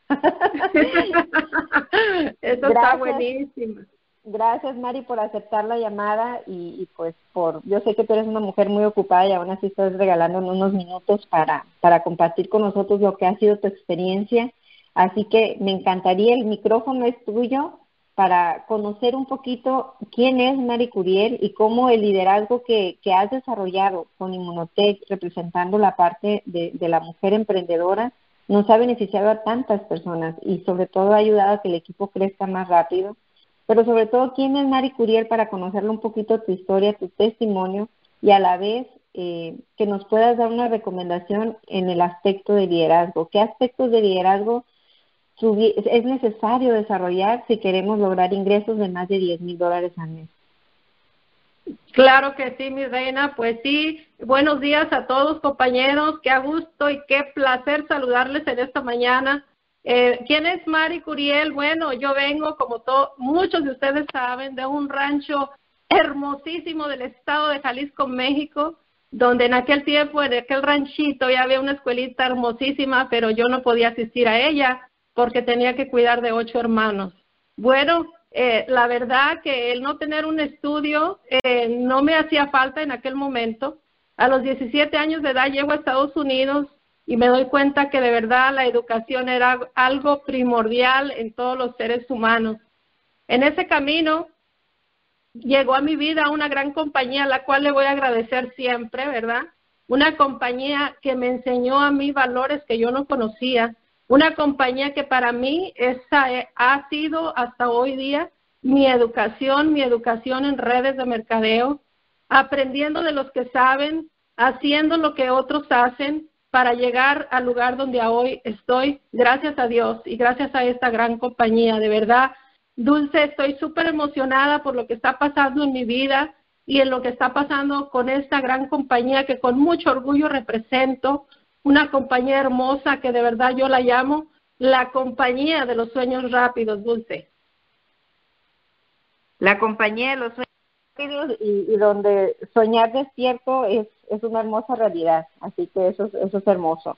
Eso está buenísimo. Gracias, Mari, por aceptar la llamada y, y, pues por, yo sé que tú eres una mujer muy ocupada y aún así estás regalando unos minutos para, para compartir con nosotros lo que ha sido tu experiencia. Así que me encantaría, el micrófono es tuyo para conocer un poquito quién es Mari Curiel y cómo el liderazgo que, que has desarrollado con Inmunotech, representando la parte de, de, la mujer emprendedora, nos ha beneficiado a tantas personas y sobre todo ha ayudado a que el equipo crezca más rápido. Pero sobre todo, quién es Mari Curiel para conocerle un poquito tu historia, tu testimonio y a la vez eh, que nos puedas dar una recomendación en el aspecto de liderazgo. ¿Qué aspectos de liderazgo es necesario desarrollar si queremos lograr ingresos de más de 10 mil dólares al mes. Claro que sí, mi reina. Pues sí, buenos días a todos compañeros. Qué gusto y qué placer saludarles en esta mañana. Eh, ¿Quién es Mari Curiel? Bueno, yo vengo, como muchos de ustedes saben, de un rancho hermosísimo del estado de Jalisco, México, donde en aquel tiempo, en aquel ranchito, ya había una escuelita hermosísima, pero yo no podía asistir a ella porque tenía que cuidar de ocho hermanos. Bueno, eh, la verdad que el no tener un estudio eh, no me hacía falta en aquel momento. A los 17 años de edad llego a Estados Unidos y me doy cuenta que de verdad la educación era algo primordial en todos los seres humanos. En ese camino llegó a mi vida una gran compañía a la cual le voy a agradecer siempre, ¿verdad? Una compañía que me enseñó a mí valores que yo no conocía, una compañía que para mí esa eh, ha sido hasta hoy día mi educación, mi educación en redes de mercadeo, aprendiendo de los que saben, haciendo lo que otros hacen para llegar al lugar donde hoy estoy, gracias a Dios y gracias a esta gran compañía. De verdad, Dulce, estoy súper emocionada por lo que está pasando en mi vida y en lo que está pasando con esta gran compañía que con mucho orgullo represento una compañía hermosa que de verdad yo la llamo la compañía de los sueños rápidos, Dulce. La compañía de los sueños rápidos y, y donde soñar despierto es, es una hermosa realidad, así que eso, eso es hermoso.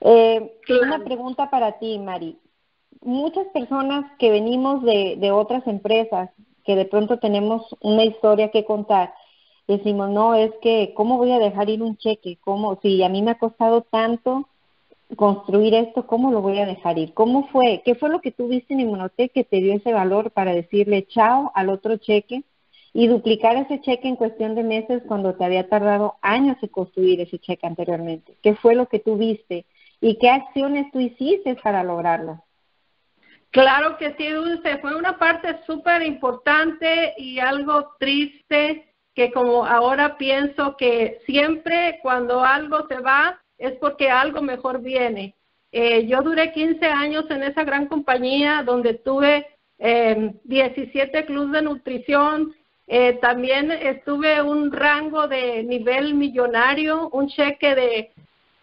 Eh, claro. Una pregunta para ti, Mari. Muchas personas que venimos de, de otras empresas, que de pronto tenemos una historia que contar, decimos, no, es que, ¿cómo voy a dejar ir un cheque? ¿Cómo? Si a mí me ha costado tanto construir esto, ¿cómo lo voy a dejar ir? ¿Cómo fue? ¿Qué fue lo que tú viste en Inmunotech que te dio ese valor para decirle chao al otro cheque y duplicar ese cheque en cuestión de meses cuando te había tardado años en construir ese cheque anteriormente? ¿Qué fue lo que tú viste? ¿Y qué acciones tú hiciste para lograrlo? Claro que sí, Dulce. Fue una parte súper importante y algo triste que como ahora pienso que siempre cuando algo se va es porque algo mejor viene. Eh, yo duré 15 años en esa gran compañía donde tuve eh, 17 clubes de nutrición, eh, también estuve un rango de nivel millonario, un cheque de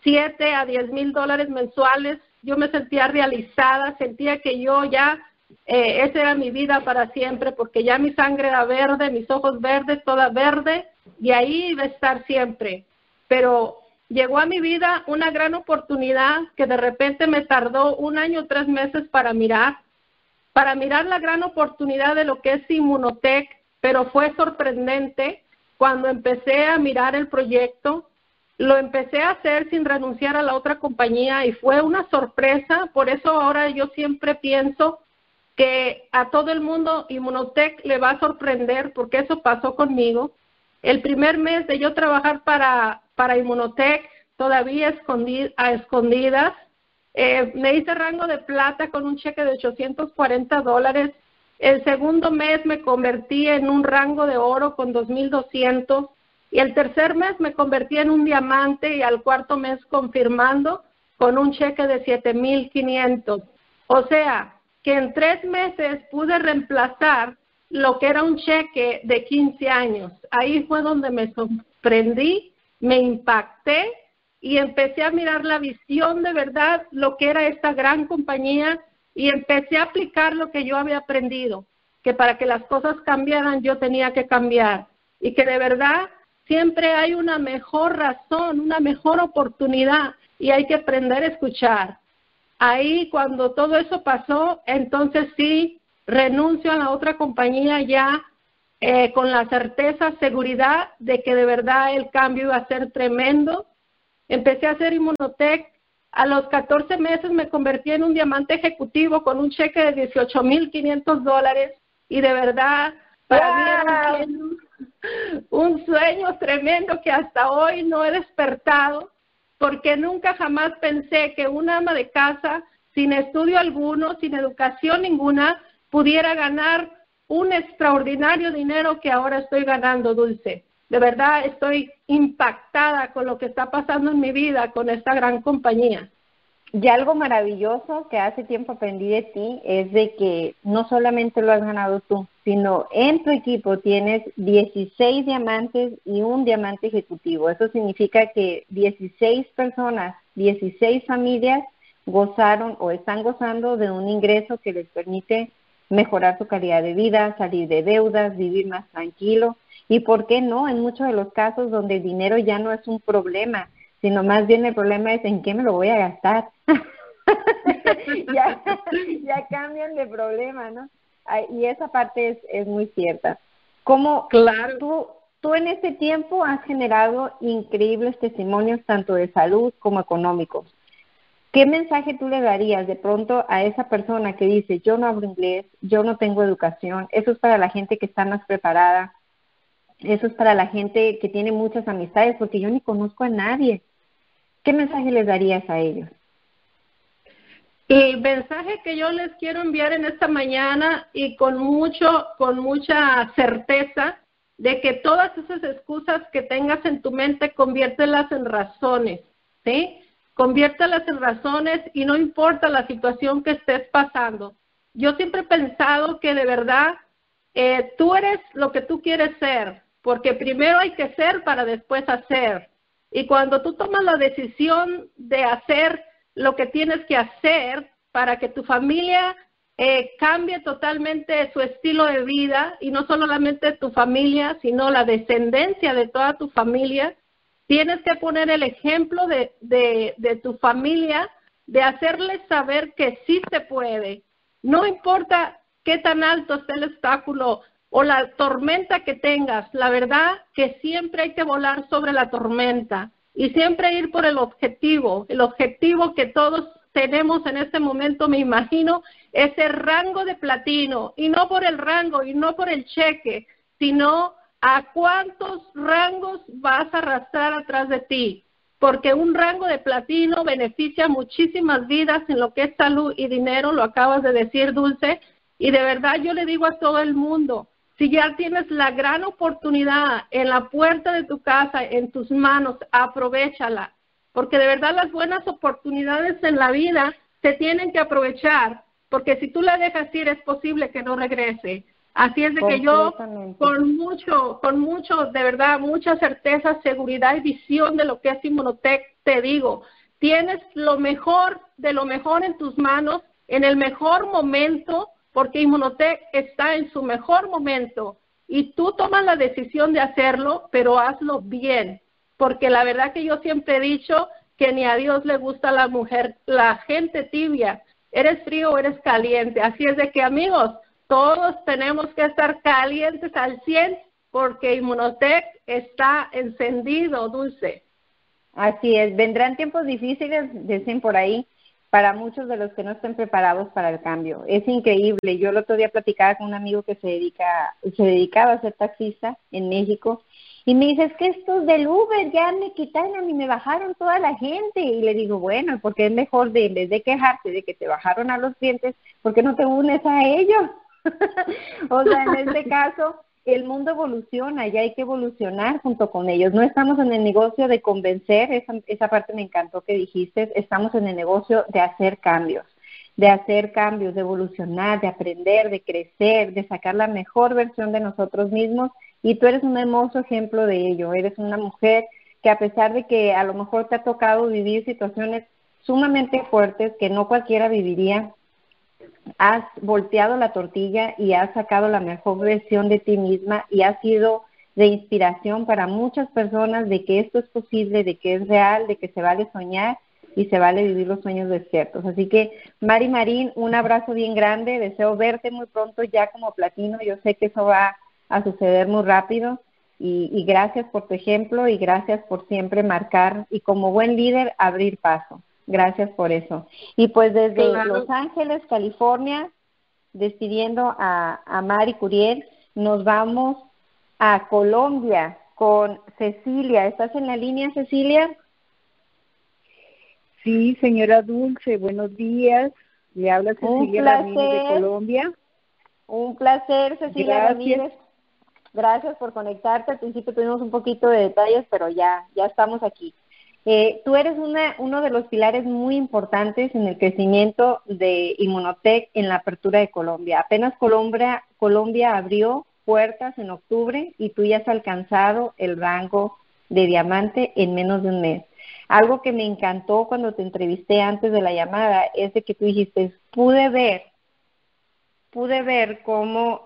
7 a 10 mil dólares mensuales. Yo me sentía realizada, sentía que yo ya eh, esa era mi vida para siempre, porque ya mi sangre era verde, mis ojos verdes, toda verde, y ahí iba a estar siempre. Pero llegó a mi vida una gran oportunidad que de repente me tardó un año, tres meses para mirar. para mirar la gran oportunidad de lo que es Inmunotech, pero fue sorprendente cuando empecé a mirar el proyecto. Lo empecé a hacer sin renunciar a la otra compañía y fue una sorpresa. Por eso ahora yo siempre pienso que a todo el mundo Inmunotech le va a sorprender porque eso pasó conmigo. El primer mes de yo trabajar para, para Inmunotech, todavía a escondidas, eh, me hice rango de plata con un cheque de 840 dólares. El segundo mes me convertí en un rango de oro con 2.200 y el tercer mes me convertí en un diamante y al cuarto mes confirmando con un cheque de 7.500. O sea, que en tres meses pude reemplazar lo que era un cheque de 15 años. Ahí fue donde me sorprendí, me impacté y empecé a mirar la visión de verdad, lo que era esta gran compañía y empecé a aplicar lo que yo había aprendido, que para que las cosas cambiaran yo tenía que cambiar y que de verdad siempre hay una mejor razón, una mejor oportunidad y hay que aprender a escuchar. Ahí cuando todo eso pasó, entonces sí renuncio a la otra compañía ya eh, con la certeza, seguridad de que de verdad el cambio iba a ser tremendo. Empecé a hacer Inmunotech. A los 14 meses me convertí en un diamante ejecutivo con un cheque de 18.500 dólares y de verdad para mí era un, sueño tremendo que hasta hoy no he despertado porque nunca jamás pensé que una ama de casa sin estudio alguno, sin educación ninguna, pudiera ganar un extraordinario dinero que ahora estoy ganando, Dulce. De verdad estoy impactada con lo que está pasando en mi vida con esta gran compañía. Y algo maravilloso que hace tiempo aprendí de ti es de que no solamente lo has ganado tú, sino en tu equipo tienes 16 diamantes y un diamante ejecutivo. Eso significa que 16 personas, 16 familias gozaron o están gozando de un ingreso que les permite mejorar su calidad de vida, salir de deudas, vivir más tranquilo y por qué no, en muchos de los casos donde el dinero ya no es un problema, sino más bien el problema es en qué me lo voy a gastar. ya, ya cambian de problema, ¿no? Y esa parte es, es muy cierta. Como claro. tú, tú en este tiempo has generado increíbles testimonios tanto de salud como económicos. ¿Qué mensaje tú le darías de pronto a esa persona que dice, yo no hablo inglés, yo no tengo educación? Eso es para la gente que está más preparada, eso es para la gente que tiene muchas amistades, porque yo ni conozco a nadie. ¿Qué mensaje les darías a ellos? El mensaje que yo les quiero enviar en esta mañana y con mucho, con mucha certeza de que todas esas excusas que tengas en tu mente conviértelas en razones, ¿sí? Conviértelas en razones y no importa la situación que estés pasando. Yo siempre he pensado que de verdad eh, tú eres lo que tú quieres ser, porque primero hay que ser para después hacer. Y cuando tú tomas la decisión de hacer lo que tienes que hacer para que tu familia eh, cambie totalmente su estilo de vida, y no solamente tu familia, sino la descendencia de toda tu familia, tienes que poner el ejemplo de, de, tu familia, de hacerles saber que sí se puede. No importa qué tan alto esté el obstáculo, o la tormenta que tengas, la verdad que siempre hay que volar sobre la tormenta y siempre ir por el objetivo, el objetivo que todos tenemos en este momento, me imagino, ese rango de platino. Y no por el rango y no por el cheque, sino a cuántos rangos vas a arrastrar atrás de ti, porque un rango de platino beneficia muchísimas vidas en lo que es salud y dinero, lo acabas de decir, Dulce, y de verdad yo le digo a todo el mundo, si ya tienes la gran oportunidad en la puerta de tu casa, en tus manos, aprovechala. Porque de verdad las buenas oportunidades en la vida se tienen que aprovechar. Porque si tú la dejas ir, es posible que no regrese. Así es de que yo, con mucho, con mucho, de verdad, mucha certeza, seguridad y visión de lo que es Inmunotech, te digo, tienes lo mejor de lo mejor en tus manos, en el mejor momento, porque Inmunotech está en su mejor momento y tú tomas la decisión de hacerlo, pero hazlo bien, porque la verdad que yo siempre he dicho que ni a Dios le gusta la mujer, la gente tibia, eres frío o eres caliente. Así es de que amigos, todos tenemos que estar calientes al 100 porque Inmunotech está encendido, Dulce. Así es, vendrán tiempos difíciles, dicen por ahí, para muchos de los que no estén preparados para el cambio. Es increíble. Yo el otro día platicaba con un amigo que se dedica, se dedicaba a ser taxista en México y me dice, es que estos del Uber ya me quitaron a mí, me bajaron toda la gente. Y le digo, bueno, porque es mejor de, en vez de quejarte de que te bajaron a los clientes, ¿por qué no te unes a ellos? o sea, en este caso, el mundo evoluciona y hay que evolucionar junto con ellos. No estamos en el negocio de convencer, esa, esa parte me encantó que dijiste, estamos en el negocio de hacer cambios, de hacer cambios, de evolucionar, de aprender, de crecer, de sacar la mejor versión de nosotros mismos. Y tú eres un hermoso ejemplo de ello. Eres una mujer que a pesar de que a lo mejor te ha tocado vivir situaciones sumamente fuertes que no cualquiera viviría, has volteado la tortilla y has sacado la mejor versión de ti misma y has sido de inspiración para muchas personas de que esto es posible, de que es real, de que se vale soñar y se vale vivir los sueños despiertos. Así que, Mari Marín, un abrazo bien grande, deseo verte muy pronto ya como platino, yo sé que eso va a suceder muy rápido y, y gracias por tu ejemplo y gracias por siempre marcar y como buen líder abrir paso. Gracias por eso. Y pues desde Los Ángeles, California, despidiendo a, a Mari Curiel, nos vamos a Colombia con Cecilia. ¿Estás en la línea, Cecilia? Sí, señora Dulce, buenos días. Le habla Cecilia Ramírez de Colombia. Un placer, Cecilia Ramírez. Gracias por conectarte. Al principio tuvimos un poquito de detalles, pero ya, ya estamos aquí. Eh, tú eres una, uno de los pilares muy importantes en el crecimiento de Inmunotech en la apertura de Colombia. Apenas Colombia, Colombia abrió puertas en octubre y tú ya has alcanzado el rango de diamante en menos de un mes. Algo que me encantó cuando te entrevisté antes de la llamada es de que tú dijiste, pude ver, pude ver cómo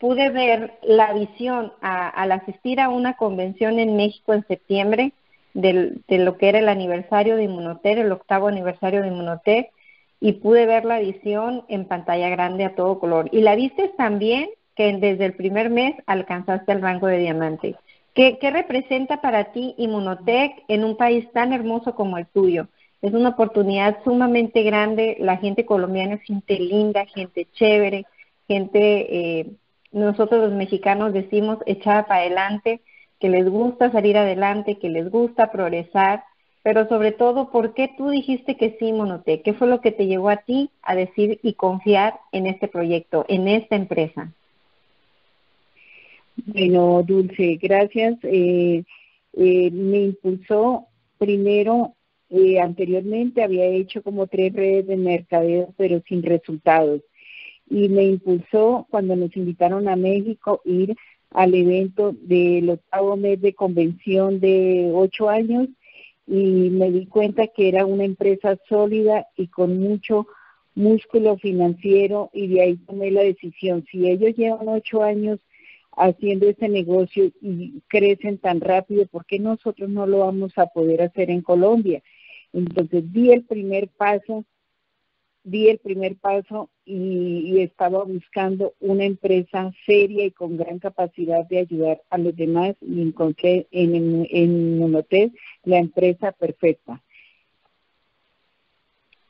pude ver la visión al asistir a una convención en México en septiembre del, de lo que era el aniversario de Inmunotec, el octavo aniversario de Inmunotec, y pude ver la visión en pantalla grande a todo color. Y la viste también que desde el primer mes alcanzaste el rango de diamante. ¿Qué, qué representa para ti Inmunotech en un país tan hermoso como el tuyo? Es una oportunidad sumamente grande. La gente colombiana es gente linda, gente chévere, gente eh, nosotros los mexicanos decimos echar para adelante, que les gusta salir adelante, que les gusta progresar, pero sobre todo, ¿por qué tú dijiste que sí, Monote? ¿Qué fue lo que te llevó a ti a decir y confiar en este proyecto, en esta empresa? Bueno, Dulce, gracias. Eh, eh, me impulsó primero, eh, anteriormente había hecho como tres redes de mercadeo, pero sin resultados y me impulsó cuando nos invitaron a México ir al evento del octavo mes de convención de ocho años y me di cuenta que era una empresa sólida y con mucho músculo financiero y de ahí tomé la decisión. Si ellos llevan ocho años haciendo este negocio y crecen tan rápido, ¿por qué nosotros no lo vamos a poder hacer en Colombia? Entonces di el primer paso di el primer paso y, estaba buscando una empresa seria y con gran capacidad de ayudar a los demás y encontré en, en un hotel la empresa perfecta.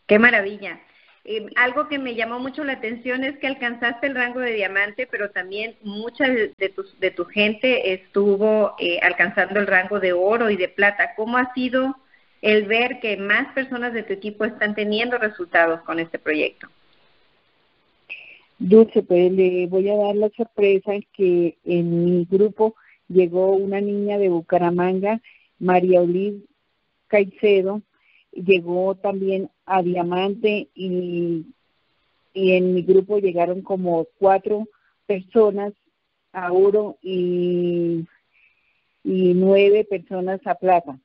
Qué maravilla. Eh, algo que me llamó mucho la atención es que alcanzaste el rango de diamante, pero también mucha de, tu, de tu gente estuvo eh, alcanzando el rango de oro y de plata. ¿Cómo ha sido el ver que más personas de tu equipo están teniendo resultados con este proyecto? Dulce, pues le voy a dar la sorpresa que en mi grupo llegó una niña de Bucaramanga, María Oliv Caicedo, llegó también a Diamante y, y en mi grupo llegaron como cuatro personas a oro y, y nueve personas a plata.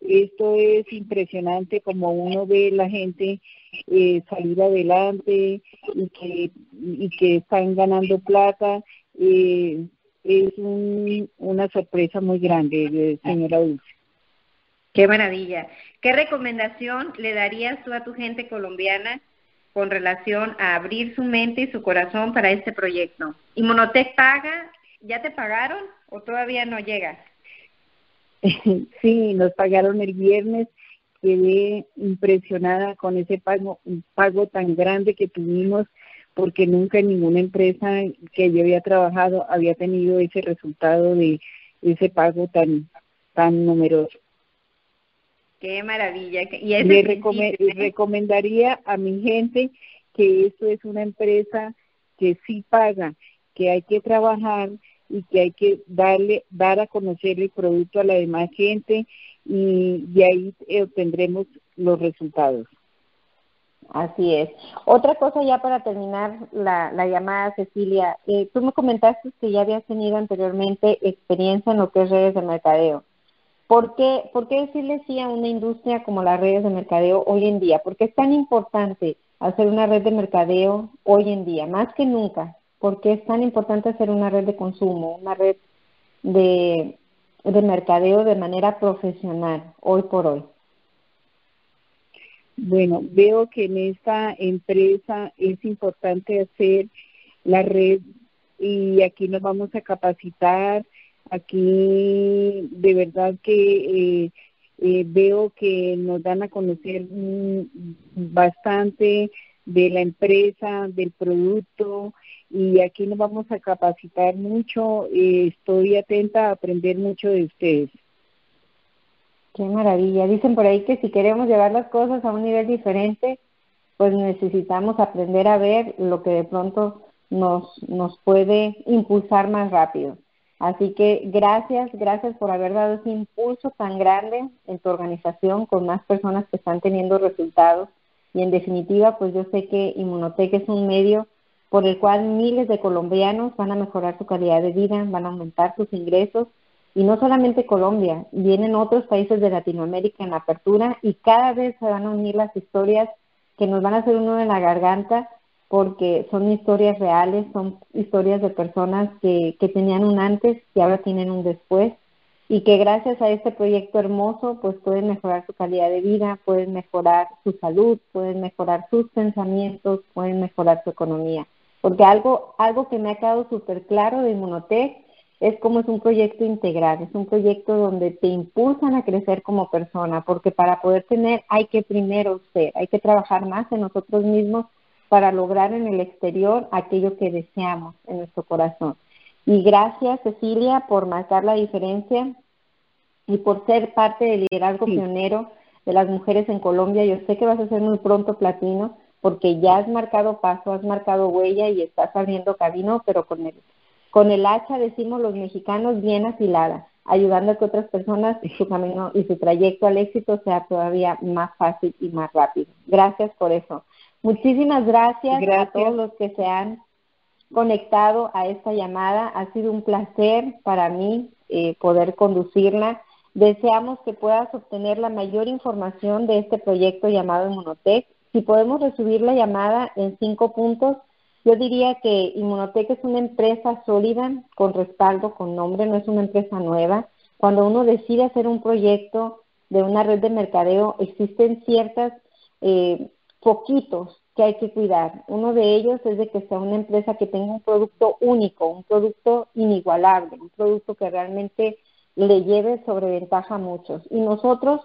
Esto es impresionante como uno ve la gente eh, salir adelante y que, y que están ganando plata. Eh, es un, una sorpresa muy grande, señora Dulce. Qué maravilla. ¿Qué recomendación le darías tú a tu gente colombiana con relación a abrir su mente y su corazón para este proyecto? ¿Y Monotec paga? ¿Ya te pagaron o todavía no llegas? Sí, nos pagaron el viernes. Quedé impresionada con ese pago, un pago tan grande que tuvimos porque nunca en ninguna empresa que yo había trabajado había tenido ese resultado de ese pago tan tan numeroso. Qué maravilla. Y Le recomendaría a mi gente que esto es una empresa que sí paga, que hay que trabajar y que hay que darle dar a conocer el producto a la demás gente y de ahí obtendremos los resultados. Así es. Otra cosa ya para terminar la, la llamada, Cecilia, eh, tú me comentaste que ya habías tenido anteriormente experiencia en lo que es redes de mercadeo. ¿Por qué, ¿Por qué decirle sí a una industria como las redes de mercadeo hoy en día? ¿Por qué es tan importante hacer una red de mercadeo hoy en día, más que nunca? ¿Por qué es tan importante hacer una red de consumo, una red de, de mercadeo de manera profesional hoy por hoy? Bueno, veo que en esta empresa es importante hacer la red y aquí nos vamos a capacitar Aquí de verdad que eh, eh, veo que nos dan a conocer bastante de la empresa, del producto y aquí nos vamos a capacitar mucho. Eh, estoy atenta a aprender mucho de ustedes. Qué maravilla. Dicen por ahí que si queremos llevar las cosas a un nivel diferente, pues necesitamos aprender a ver lo que de pronto nos, nos puede impulsar más rápido. Así que gracias, gracias por haber dado ese impulso tan grande en tu organización con más personas que están teniendo resultados. Y en definitiva, pues yo sé que Inmunotec es un medio por el cual miles de colombianos van a mejorar su calidad de vida, van a aumentar sus ingresos. Y no solamente Colombia, vienen otros países de Latinoamérica en la apertura y cada vez se van a unir las historias que nos van a hacer uno en la garganta porque son historias reales, son historias de personas que, que tenían un antes y ahora tienen un después y que gracias a este proyecto hermoso pues pueden mejorar su calidad de vida, pueden mejorar su salud, pueden mejorar sus pensamientos, pueden mejorar su economía. Porque algo, algo que me ha quedado súper claro de Inmunotech es como es un proyecto integral, es un proyecto donde te impulsan a crecer como persona, porque para poder tener hay que primero ser, hay que trabajar más en nosotros mismos para lograr en el exterior aquello que deseamos en nuestro corazón. Y gracias, Cecilia, por marcar la diferencia y por ser parte del liderazgo pionero de las mujeres en Colombia. Yo sé que vas a ser muy pronto platino porque ya has marcado paso, has marcado huella y estás abriendo camino, pero con el, con el hacha, decimos los mexicanos, bien afilada, ayudando a que otras personas su camino y su trayecto al éxito sea todavía más fácil y más rápido. Gracias por eso. Muchísimas gracias, a todos los que se han conectado a esta llamada. Ha sido un placer para mí eh, poder conducirla. Deseamos que puedas obtener la mayor información de este proyecto llamado Inmunotech. Si podemos resumir la llamada en cinco puntos, yo diría que Inmunotech es una empresa sólida, con respaldo, con nombre, no es una empresa nueva. Cuando uno decide hacer un proyecto de una red de mercadeo, existen ciertas eh, poquitos que hay que cuidar. Uno de ellos es de que sea una empresa que tenga un producto único, un producto inigualable, un producto que realmente le lleve sobreventaja a muchos. Y nosotros,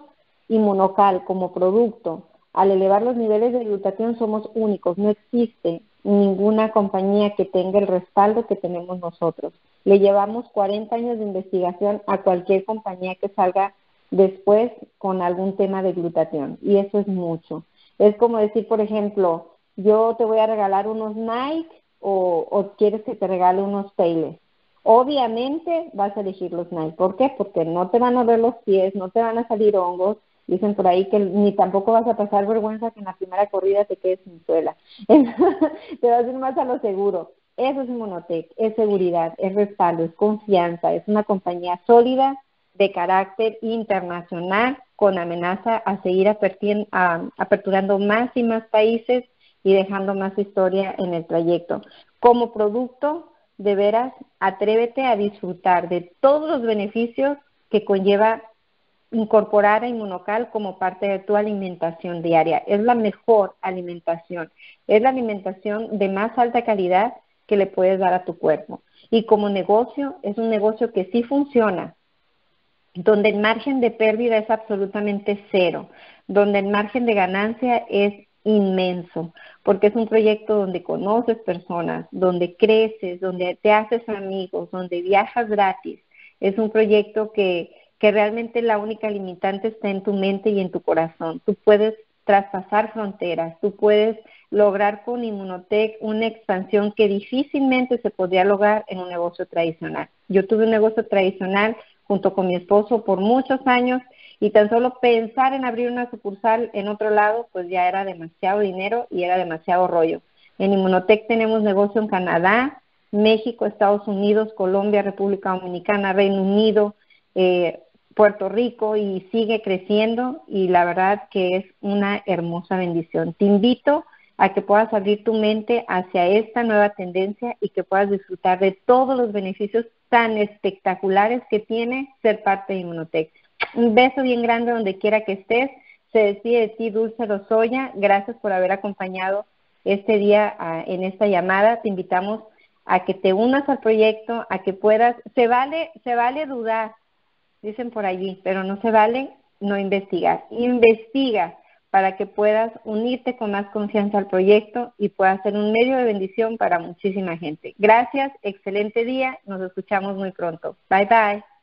Inmunocal, como producto, al elevar los niveles de glutatión somos únicos, no existe ninguna compañía que tenga el respaldo que tenemos nosotros. Le llevamos 40 años de investigación a cualquier compañía que salga después con algún tema de glutatión y eso es mucho. Es como decir, por ejemplo, yo te voy a regalar unos Nike o, quieres que te regale unos Payless. Obviamente vas a elegir los Nike. ¿Por qué? Porque no te van a ver los pies, no te van a salir hongos. Dicen por ahí que ni tampoco vas a pasar vergüenza que en la primera corrida te quedes sin suela. te vas a ir más a lo seguro. Eso es Monotec, es seguridad, es respaldo, es confianza, es una compañía sólida de carácter internacional con amenaza a seguir aperturando más y más países y dejando más historia en el trayecto. Como producto, de veras, atrévete a disfrutar de todos los beneficios que conlleva incorporar a Inmunocal como parte de tu alimentación diaria. Es la mejor alimentación, es la alimentación de más alta calidad que le puedes dar a tu cuerpo. Y como negocio, es un negocio que sí funciona, donde el margen de pérdida es absolutamente cero, donde el margen de ganancia es inmenso, porque es un proyecto donde conoces personas, donde creces, donde te haces amigos, donde viajas gratis. Es un proyecto que, que realmente la única limitante está en tu mente y en tu corazón. Tú puedes traspasar fronteras, tú puedes lograr con Inmunotech una expansión que difícilmente se podría lograr en un negocio tradicional. Yo tuve un negocio tradicional junto con mi esposo por muchos años y tan solo pensar en abrir una sucursal en otro lado, pues ya era demasiado dinero y era demasiado rollo. En Inmunotech tenemos negocio en Canadá, México, Estados Unidos, Colombia, República Dominicana, Reino Unido, eh, Puerto Rico y sigue creciendo y la verdad que es una hermosa bendición. Te invito a que puedas abrir tu mente hacia esta nueva tendencia y que puedas disfrutar de todos los beneficios tan espectaculares que tiene ser parte de Inmunotech. Un beso bien grande donde quiera que estés. Se despide de ti, Dulce Rosoya. Gracias por haber acompañado este día ah, en esta llamada. Te invitamos a que te unas al proyecto, a que puedas, se vale, se vale dudar, dicen por allí, pero no se vale no investigar. Investiga para que puedas unirte con más confianza al proyecto y pueda ser un medio de bendición para muchísima gente. Gracias, excelente día, nos escuchamos muy pronto. Bye bye.